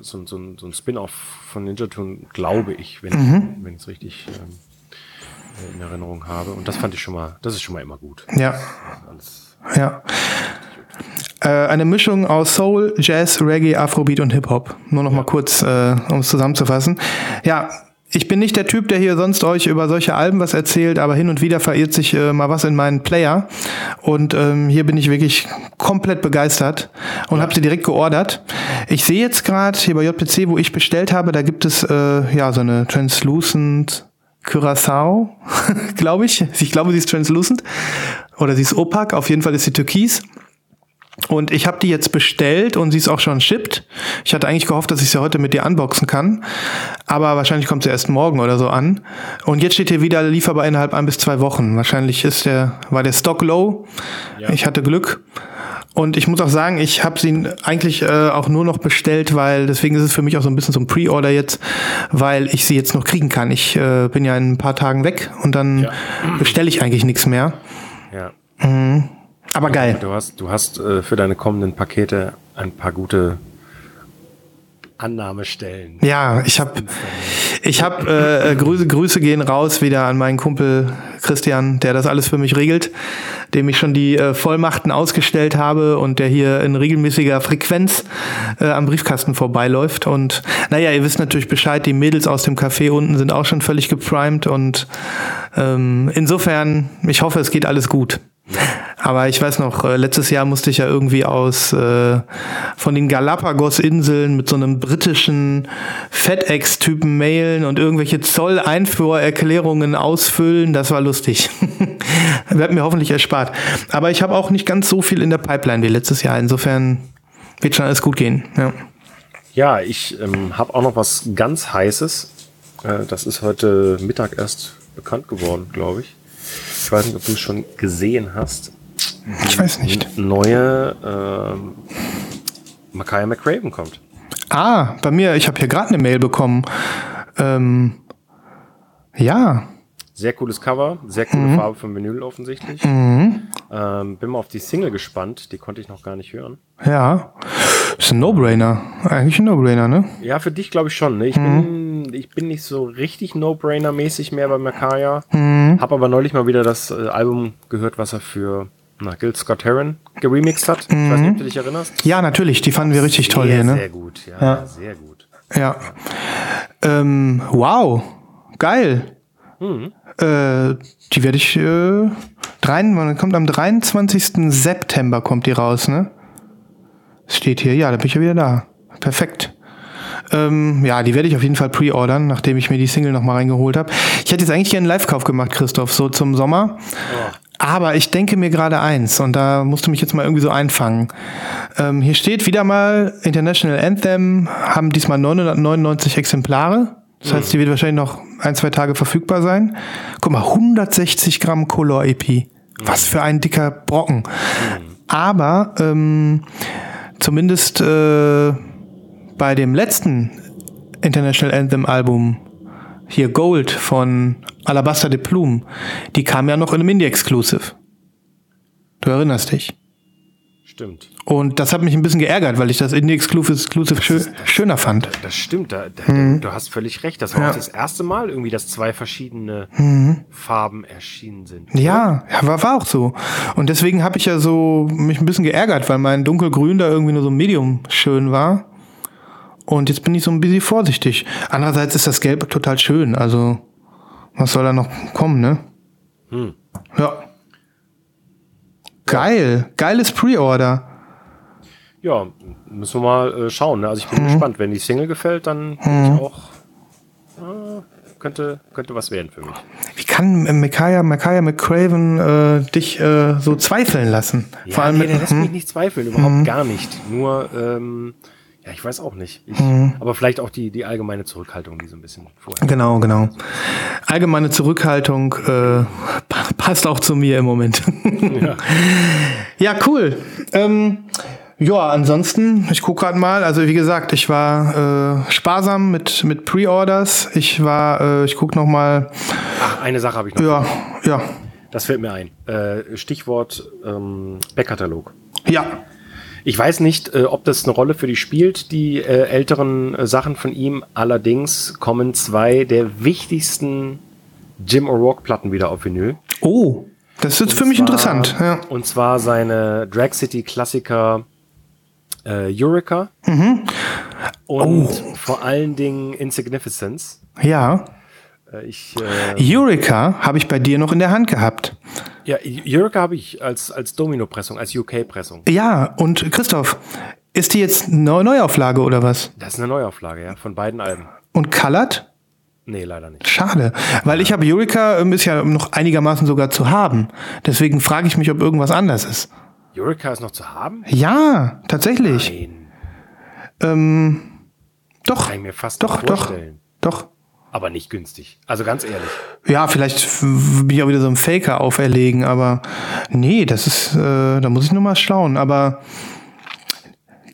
so, so, ein- so ein Spin-off von Ninja Tune, glaube ich, wenn ich wenn ich es richtig ähm, in Erinnerung habe. Und das fand ich schon mal, das ist schon mal immer gut. Ja. Ja. Äh, eine Mischung aus Soul, Jazz, Reggae, Afrobeat und Hip-Hop. Nur noch mal kurz, äh, um es zusammenzufassen. Ja, ich bin nicht der Typ, der hier sonst euch über solche Alben was erzählt, aber hin und wieder verirrt sich äh, mal was in meinen Player. Und ähm, hier bin ich wirklich komplett begeistert und habe sie direkt geordert. Ich sehe jetzt gerade hier bei JPC, wo ich bestellt habe, da gibt es äh, ja so eine Translucent Curaçao, *laughs* glaube ich. Ich glaube, sie ist translucent. Oder sie ist opak. Auf jeden Fall ist sie türkis. Und ich habe die jetzt bestellt und sie ist auch schon shipped. Ich hatte eigentlich gehofft, dass ich sie heute mit dir unboxen kann. Aber wahrscheinlich kommt sie erst morgen oder so an. Und jetzt steht hier wieder lieferbar innerhalb ein bis zwei Wochen. Wahrscheinlich ist der, war der Stock low. Ja. Ich hatte Glück. Und ich muss auch sagen, ich habe sie eigentlich äh, auch nur noch bestellt, weil deswegen ist es für mich auch so ein bisschen so ein Pre-Order jetzt, weil ich sie jetzt noch kriegen kann. Ich äh, bin ja in ein paar Tagen weg und dann Ja. bestelle ich eigentlich nichts mehr. ja. Aber geil. Du hast, du hast äh, für deine kommenden Pakete ein paar gute Annahmestellen. Ja, ich habe ich hab, äh, Grüße, Grüße gehen raus wieder an meinen Kumpel Christian, der das alles für mich regelt, dem ich schon die äh, Vollmachten ausgestellt habe und der hier in regelmäßiger Frequenz äh, am Briefkasten vorbeiläuft. Und naja, ihr wisst natürlich Bescheid, die Mädels aus dem Café unten sind auch schon völlig geprimed und ähm, insofern, ich hoffe, es geht alles gut. Aber ich weiß noch, äh, letztes Jahr musste ich ja irgendwie aus äh, von den Galapagos-Inseln mit so einem britischen FedEx-Typen mailen und irgendwelche Zolleinfuhrerklärungen ausfüllen. Das war lustig. *laughs* Wird mir hoffentlich erspart. Aber ich habe auch nicht ganz so viel in der Pipeline wie letztes Jahr. Insofern wird schon alles gut gehen. Ja, Ja, ich ähm, habe auch noch was ganz Heißes. Äh, das ist heute Mittag erst bekannt geworden, glaube ich. Ich weiß nicht, ob du es schon gesehen hast. ich weiß nicht. Neue ähm, Makaya McCraven kommt. Ah, bei mir, ich habe hier gerade eine Mail bekommen. Ähm, ja, Sehr cooles Cover, sehr coole Mhm. Farbe vom Vinyl offensichtlich. Ähm, bin mal auf die Single gespannt, die konnte ich noch gar nicht hören. ja. Ist ein No-Brainer. Eigentlich ein No-Brainer, ne? Ja, für dich glaube ich schon. Ne? Ich, Mhm. bin, ich bin nicht so richtig No-Brainer-mäßig mehr bei Makaya. Mhm. Hab aber neulich mal wieder das äh, Album gehört, was er für na, Gil Scott Heron geremixed hat. Ich weiß nicht, ob du dich erinnerst. Ja, natürlich, die fanden wir richtig toll sehr, hier, ne? Sehr gut, ja, Ja. sehr gut. Ja. Ähm, wow. Geil. Äh, die werde ich, äh, drein, kommt am 23. September kommt die raus, ne? Steht hier, ja, da bin ich ja wieder da. Perfekt. Ähm, ja, die werde ich auf jeden Fall pre-ordern, nachdem ich mir die Single nochmal reingeholt habe. Ich hätte jetzt eigentlich gerne einen Live-Kauf gemacht, Christoph, so zum Sommer. Aber ich denke mir gerade eins und da musst du mich jetzt mal irgendwie so einfangen. Ähm, hier steht wieder mal International Anthem, haben diesmal 999 Exemplare. Das heißt, die wird wahrscheinlich noch ein, zwei Tage verfügbar sein. Guck mal, 160 Gramm Color EP. Was für ein dicker Brocken. Aber ähm, zumindest äh, bei dem letzten International Anthem Album hier Gold von Alabaster de Plume, die kam ja noch in einem Indie-Exclusive. Du erinnerst dich. Stimmt. Und das hat mich ein bisschen geärgert, weil ich das Indie-Exclusive schö schöner fand. Das stimmt, da, da, du hast völlig recht. Das war Mhm. Ja. Mhm. auch das erste Mal irgendwie, dass zwei verschiedene Farben erschienen sind. Ja, ja war, war auch so. Und deswegen habe ich ja so mich ein bisschen geärgert, weil mein dunkelgrün da irgendwie nur so medium schön war. Und jetzt bin ich so ein bisschen vorsichtig. Andererseits ist das Gelb total schön. Also, was soll da noch kommen, ne? Ja. Geil. Geiles Pre-Order. Ja, müssen wir mal äh, schauen. Ne? Also ich bin Mhm. gespannt. Wenn die Single gefällt, dann bin ich auch äh, könnte könnte was werden für mich. Wie kann äh, Micaiah, Micaiah McCraven äh, dich äh, so zweifeln lassen? Ja, Vor allem nee, der lässt hm? mich nicht zweifeln, überhaupt gar nicht. Nur ähm, ja, ich weiß auch nicht. Ich, Mhm. Aber vielleicht auch die die allgemeine Zurückhaltung, die so ein bisschen vorher. Genau, genau. Allgemeine Zurückhaltung äh, pa- passt auch zu mir im Moment. ja. cool. Ähm, ja, ansonsten, ich gucke gerade mal, also wie gesagt, ich war äh, sparsam mit, mit Pre-Orders. Ich war, äh, ich gucke noch mal, Ach, eine Sache habe ich noch. ja, ja, Das fällt mir ein. Äh, Stichwort ähm, Backkatalog. ja. Ich weiß nicht, äh, ob das eine Rolle für dich spielt, die äh, älteren äh, Sachen von ihm. Allerdings kommen zwei der wichtigsten Jim O'Rourke-Platten wieder auf Vinyl. Oh, das ist für mich zwar- interessant. Ja. Und zwar seine Drag City Klassiker äh, Eureka Mhm. und Oh. vor allen Dingen Insignificance. ja. Äh, ich, äh, Eureka habe ich bei dir noch in der Hand gehabt. Ja, Eureka habe ich als, als Domino-Pressung, als UK-Pressung. Ja, und Christoph, ist die jetzt eine Neuauflage oder was? Das ist eine Neuauflage, ja, von beiden Alben. Und colored? Nee, leider nicht. Schade, weil ich habe Eureka ähm, ist ja noch einigermaßen sogar zu haben. Deswegen frage ich mich, ob irgendwas anders ist. Eureka ist noch zu haben? Ja, tatsächlich. Nein, Doch, kann ich mir fast doch, doch, doch. Aber nicht günstig. Also ganz ehrlich. Ja, vielleicht bin ich auch wieder so ein Faker auferlegen, aber nee, das ist, äh, da muss ich nur mal schauen. Aber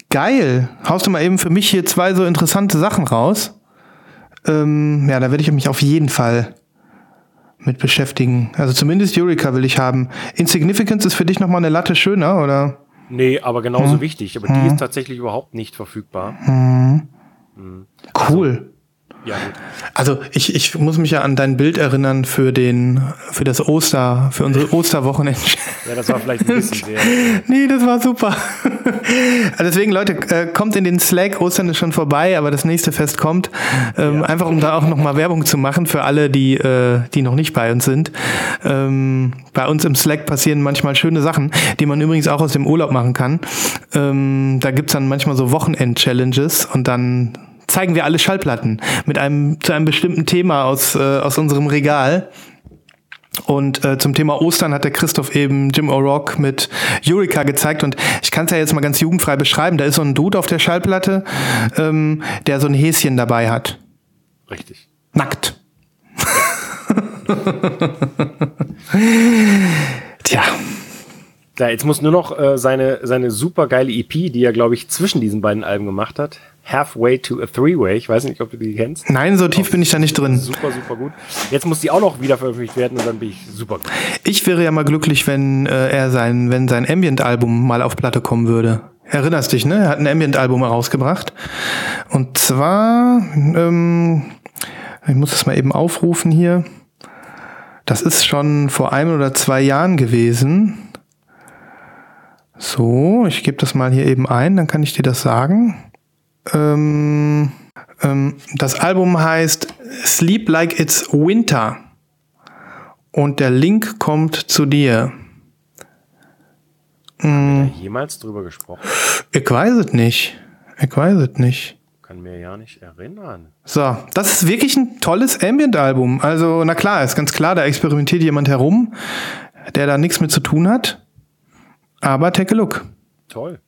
geil. Haust du mal eben für mich hier zwei so interessante Sachen raus? Ähm, ja, da werde ich mich auf jeden Fall mit beschäftigen. Also zumindest Eureka will ich haben. Insignificance ist für dich nochmal eine Latte schöner, oder? Nee, aber genauso Hm. wichtig. Aber die ist tatsächlich überhaupt nicht verfügbar. Cool. Ja, gut. Also ich, ich muss mich ja an dein Bild erinnern für den, für das Oster, für unsere *laughs* Osterwochenende. Ja, das war vielleicht ein bisschen sehr. nee, das war super. *laughs* Also Deswegen, Leute, äh, kommt in den Slack. Ostern ist schon vorbei, aber das nächste Fest kommt. Ähm, Einfach um da auch nochmal Werbung zu machen für alle, die, äh, die noch nicht bei uns sind. Ähm, bei uns im Slack passieren manchmal schöne Sachen, die man übrigens auch aus dem Urlaub machen kann. Ähm, da gibt's dann manchmal so Wochenend-Challenges und dann zeigen wir alle Schallplatten mit einem zu einem bestimmten Thema aus, äh, aus unserem Regal. Und äh, zum Thema Ostern hat der Christoph eben Jim O'Rourke mit Eureka gezeigt. Und ich kann es ja jetzt mal ganz jugendfrei beschreiben. Da ist so ein Dude auf der Schallplatte, ähm, der so ein Häschen dabei hat. Richtig. Nackt. *laughs* Tja. Ja, jetzt muss nur noch äh, seine, seine super geile EP, die er, glaube ich, zwischen diesen beiden Alben gemacht hat. Halfway to a Three-Way. Ich weiß nicht, ob du die kennst. Nein, so tief bin ich da nicht drin. Super, super gut. Jetzt muss die auch noch wieder veröffentlicht werden und dann bin ich super gut. Ich wäre ja mal glücklich, wenn äh, er sein, wenn sein Ambient-Album mal auf Platte kommen würde. Erinnerst dich, ne? Er hat ein Ambient-Album herausgebracht. Und zwar, ähm, ich muss es mal eben aufrufen hier. Das ist schon vor einem oder zwei Jahren gewesen. So, ich gebe das mal hier eben ein, dann kann ich dir das sagen. Ähm, ähm, das Album heißt Sleep Like It's Winter. Und der Link kommt zu dir. Haben wir jemals drüber gesprochen? Ich weiß es nicht. Ich weiß es nicht. Kann mir ja nicht erinnern. So, das ist wirklich ein tolles Ambient-Album. Also, na klar, ist ganz klar, da experimentiert jemand herum, der da nichts mit zu tun hat. Aber take a look. Toll.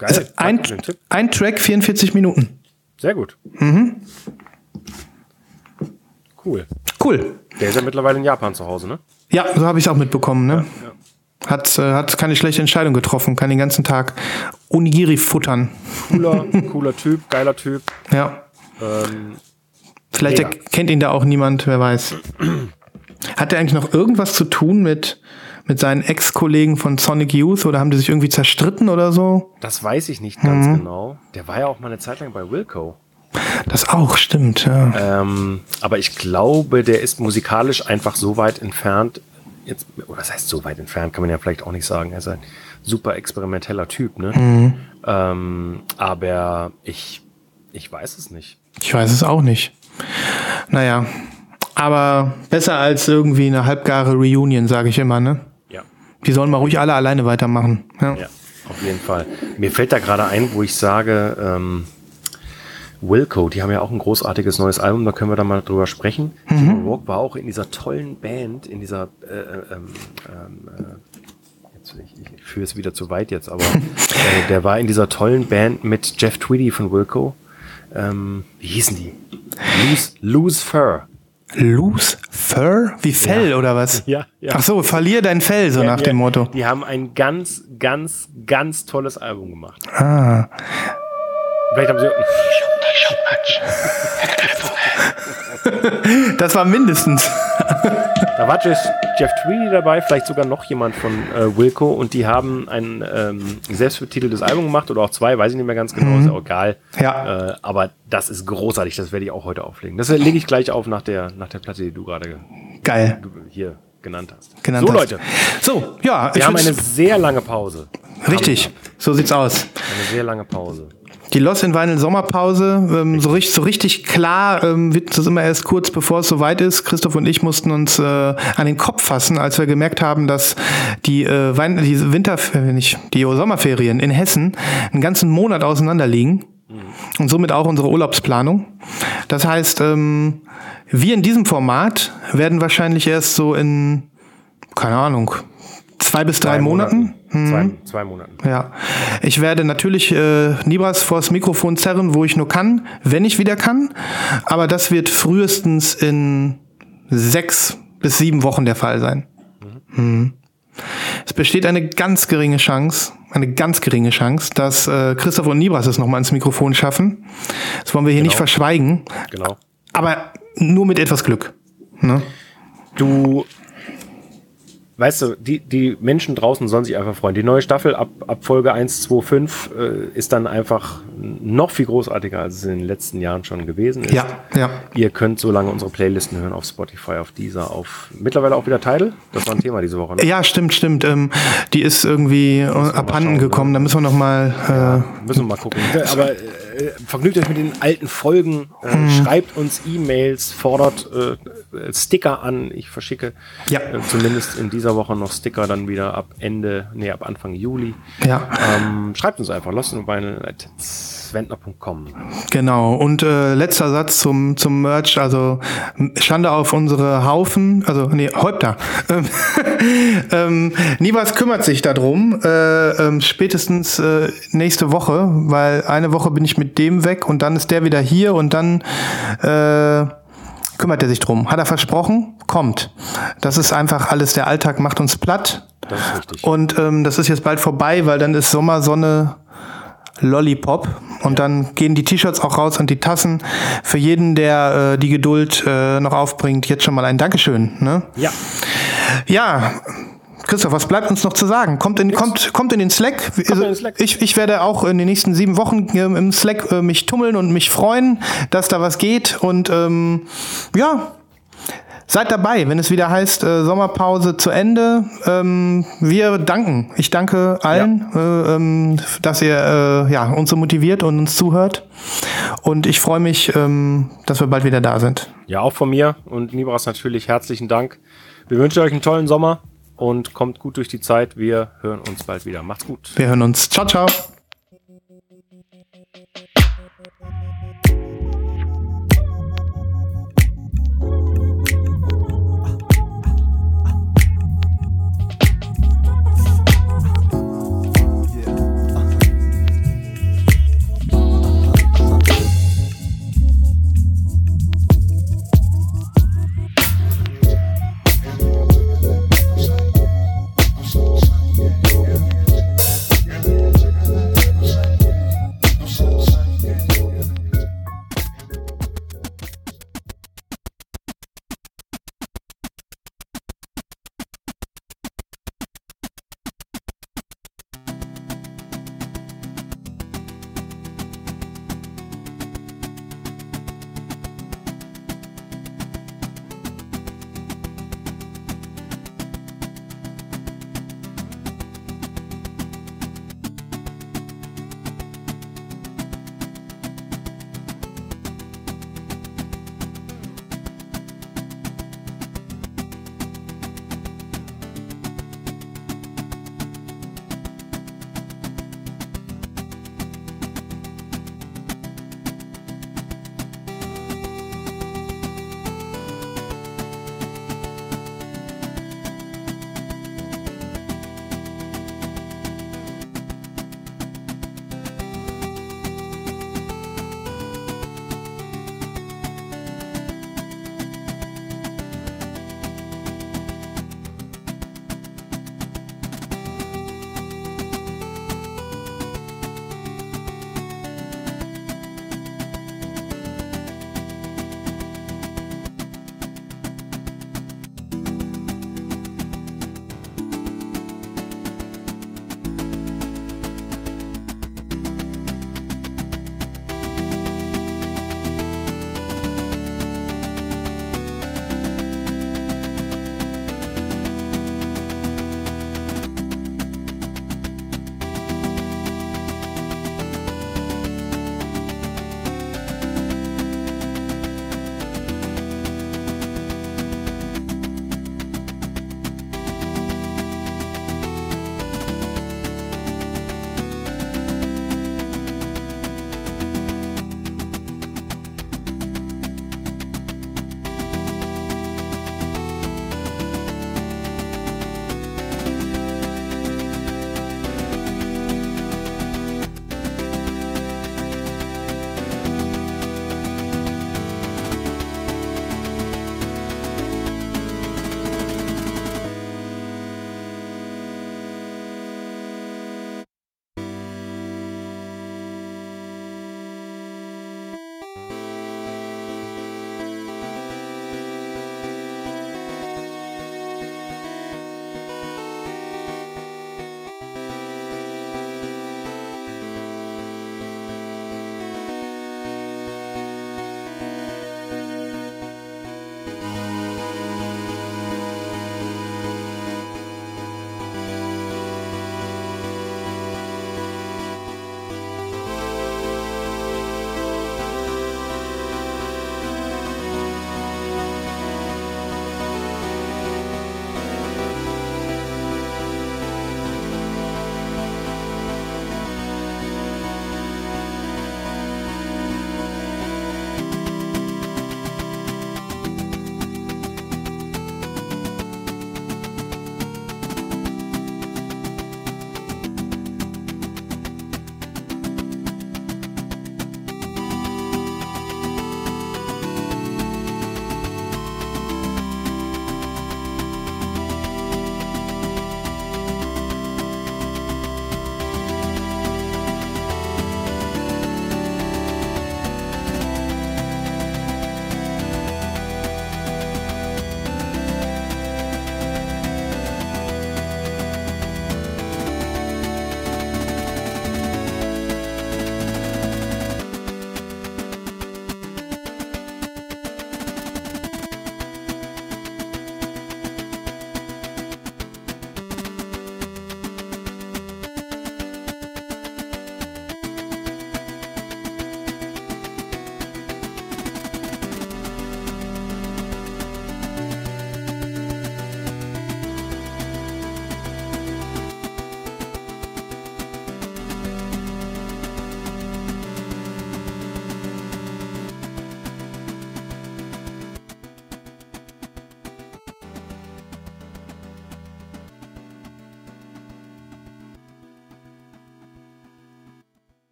Also ein, ein Track, 44 Minuten. Sehr gut. Mhm. Cool. Cool. Der ist ja mittlerweile in Japan zu Hause, ne? Ja, so habe ich es auch mitbekommen. Ne? Ja. Hat, äh, hat keine schlechte Entscheidung getroffen, kann den ganzen Tag Onigiri futtern. Cooler, *laughs* cooler Typ, geiler Typ. Ja. Ähm, Vielleicht kennt ihn da auch niemand, wer weiß. Hat er eigentlich noch irgendwas zu tun mit, mit seinen Ex-Kollegen von Sonic Youth oder haben die sich irgendwie zerstritten oder so? das weiß ich nicht ganz Mhm. genau. Der war ja auch mal eine Zeit lang bei Wilco. Das auch, stimmt, ja. Ähm, aber ich glaube, der ist musikalisch einfach so weit entfernt. Jetzt, oder das heißt so weit entfernt, kann man ja vielleicht auch nicht sagen. Er ist ein super experimenteller Typ, ne? Mhm. Ähm, aber ich, ich weiß es nicht. Ich weiß es auch nicht. Naja, aber besser als irgendwie eine halbgare Reunion, sage ich immer, ne? Ja. Die sollen mal ruhig alle alleine weitermachen. Ja. Ja, auf jeden Fall. Mir fällt da gerade ein, wo ich sage, ähm, Wilco, die haben ja auch ein großartiges neues Album, da können wir da mal drüber sprechen. Mhm. Rock war auch in dieser tollen Band, in dieser, äh, ähm, ähm, äh, jetzt, ich, ich führe es wieder zu weit jetzt, aber *laughs* äh, der war in dieser tollen Band mit Jeff Tweedy von Wilco. Ähm, wie hießen die? Loose, Loose Fur. Loose Fur? Wie Fell Ja. oder was? *laughs* Ja, ja. Ach so, verlier dein Fell, so nach die, dem Motto. Die haben ein ganz, ganz, ganz tolles Album gemacht. Ah. Vielleicht haben sie. Das war mindestens. *laughs* Da war Jeff, Jeff Tweedy dabei, vielleicht sogar noch jemand von äh, Wilco und die haben ein ähm, selbstbetiteltes Album gemacht oder auch zwei, weiß ich nicht mehr ganz genau, ist auch egal. Ja. Äh, aber das ist großartig, das werde ich auch heute auflegen. Das lege ich gleich auf nach der, nach der Platte, die du gerade ge- Geil. hier genannt hast. Genannt so, hast. Leute, So, ja, wir haben eine sehr lange Pause. richtig. So sieht's aus. Eine sehr lange Pause. Die Lost in Vinyl Sommerpause, ähm, so, richtig, so richtig klar ähm, wird es immer erst kurz bevor es soweit ist. Christoph und ich mussten uns äh, an den Kopf fassen, als wir gemerkt haben, dass die, äh, Wein die Winter, äh, nicht, die Sommerferien in Hessen einen ganzen Monat auseinander liegen und somit auch unsere Urlaubsplanung. Das heißt, ähm, wir in diesem Format werden wahrscheinlich erst so in, keine Ahnung, zwei bis drei Zwei Monaten. Mhm. Zwei, zwei Monaten. Ja, ich werde natürlich äh, Nibras vors Mikrofon zerren, wo ich nur kann, wenn ich wieder kann. Aber das wird frühestens in sechs bis sieben Wochen der Fall sein. Mhm. Es besteht eine ganz geringe Chance, eine ganz geringe Chance, dass äh, Christoph und Nibras es nochmal ins Mikrofon schaffen. Das wollen wir hier nicht verschweigen, Genau. aber nur mit etwas Glück. Ne? Du weißt du, die, die Menschen draußen sollen sich einfach freuen. Die neue Staffel ab, ab Folge 1, 2, 5 äh, ist dann einfach noch viel großartiger, als es in den letzten Jahren schon gewesen ist. Ja, ja. Ihr könnt so lange unsere Playlisten hören auf Spotify, auf dieser, auf mittlerweile auch wieder Tidal. Das war ein Thema diese Woche. Ne? Ja, stimmt, stimmt. Ähm, die ist irgendwie äh, abhanden gekommen. Ne? Da müssen wir noch mal. Äh, ja, müssen wir mal gucken. Aber äh, vergnügt euch mit den alten Folgen. Äh, mhm. Schreibt uns E-Mails, fordert äh, Sticker an. Ich verschicke ja. äh, zumindest in dieser Woche noch Sticker dann wieder ab Ende, nee, ab Anfang Juli. Ja. Ähm, schreibt uns einfach lostandvinyl.zwentner.com. Genau. Und äh, letzter Satz zum, zum Merch. Also Schande auf unsere Haufen, also nee, Häupter. *laughs* ähm, Nibas kümmert sich darum, äh, äh, spätestens äh, nächste Woche, weil eine Woche bin ich mit dem weg und dann ist der wieder hier und dann äh, kümmert er sich drum. Hat er versprochen? Kommt. Das ist einfach alles, der Alltag macht uns platt. Das ist richtig. Und ähm, das ist jetzt bald vorbei, weil dann ist Sommersonne Lollipop. Und dann gehen die T-Shirts auch raus und die Tassen. Für jeden, der äh, die Geduld äh, noch aufbringt, jetzt schon mal ein Dankeschön. Ne? Ja. Ja, Christoph, was bleibt uns noch zu sagen? Kommt in, kommt, kommt in den Slack. Kommt in den Slack. Ich, ich werde auch in den nächsten sieben Wochen ähm, im Slack äh, mich tummeln und mich freuen, dass da was geht. Und ähm, ja, seid dabei, wenn es wieder heißt äh, Sommerpause zu Ende. Ähm, wir danken. Ich danke allen, ja. äh, ähm, dass ihr äh, ja, uns so motiviert und uns zuhört. Und ich freue mich, ähm, dass wir bald wieder da sind. Ja, auch von mir und Nibras natürlich herzlichen Dank. Wir wünschen euch einen tollen Sommer und kommt gut durch die Zeit. Wir hören uns bald wieder. Macht's gut. Wir hören uns. Ciao, ciao.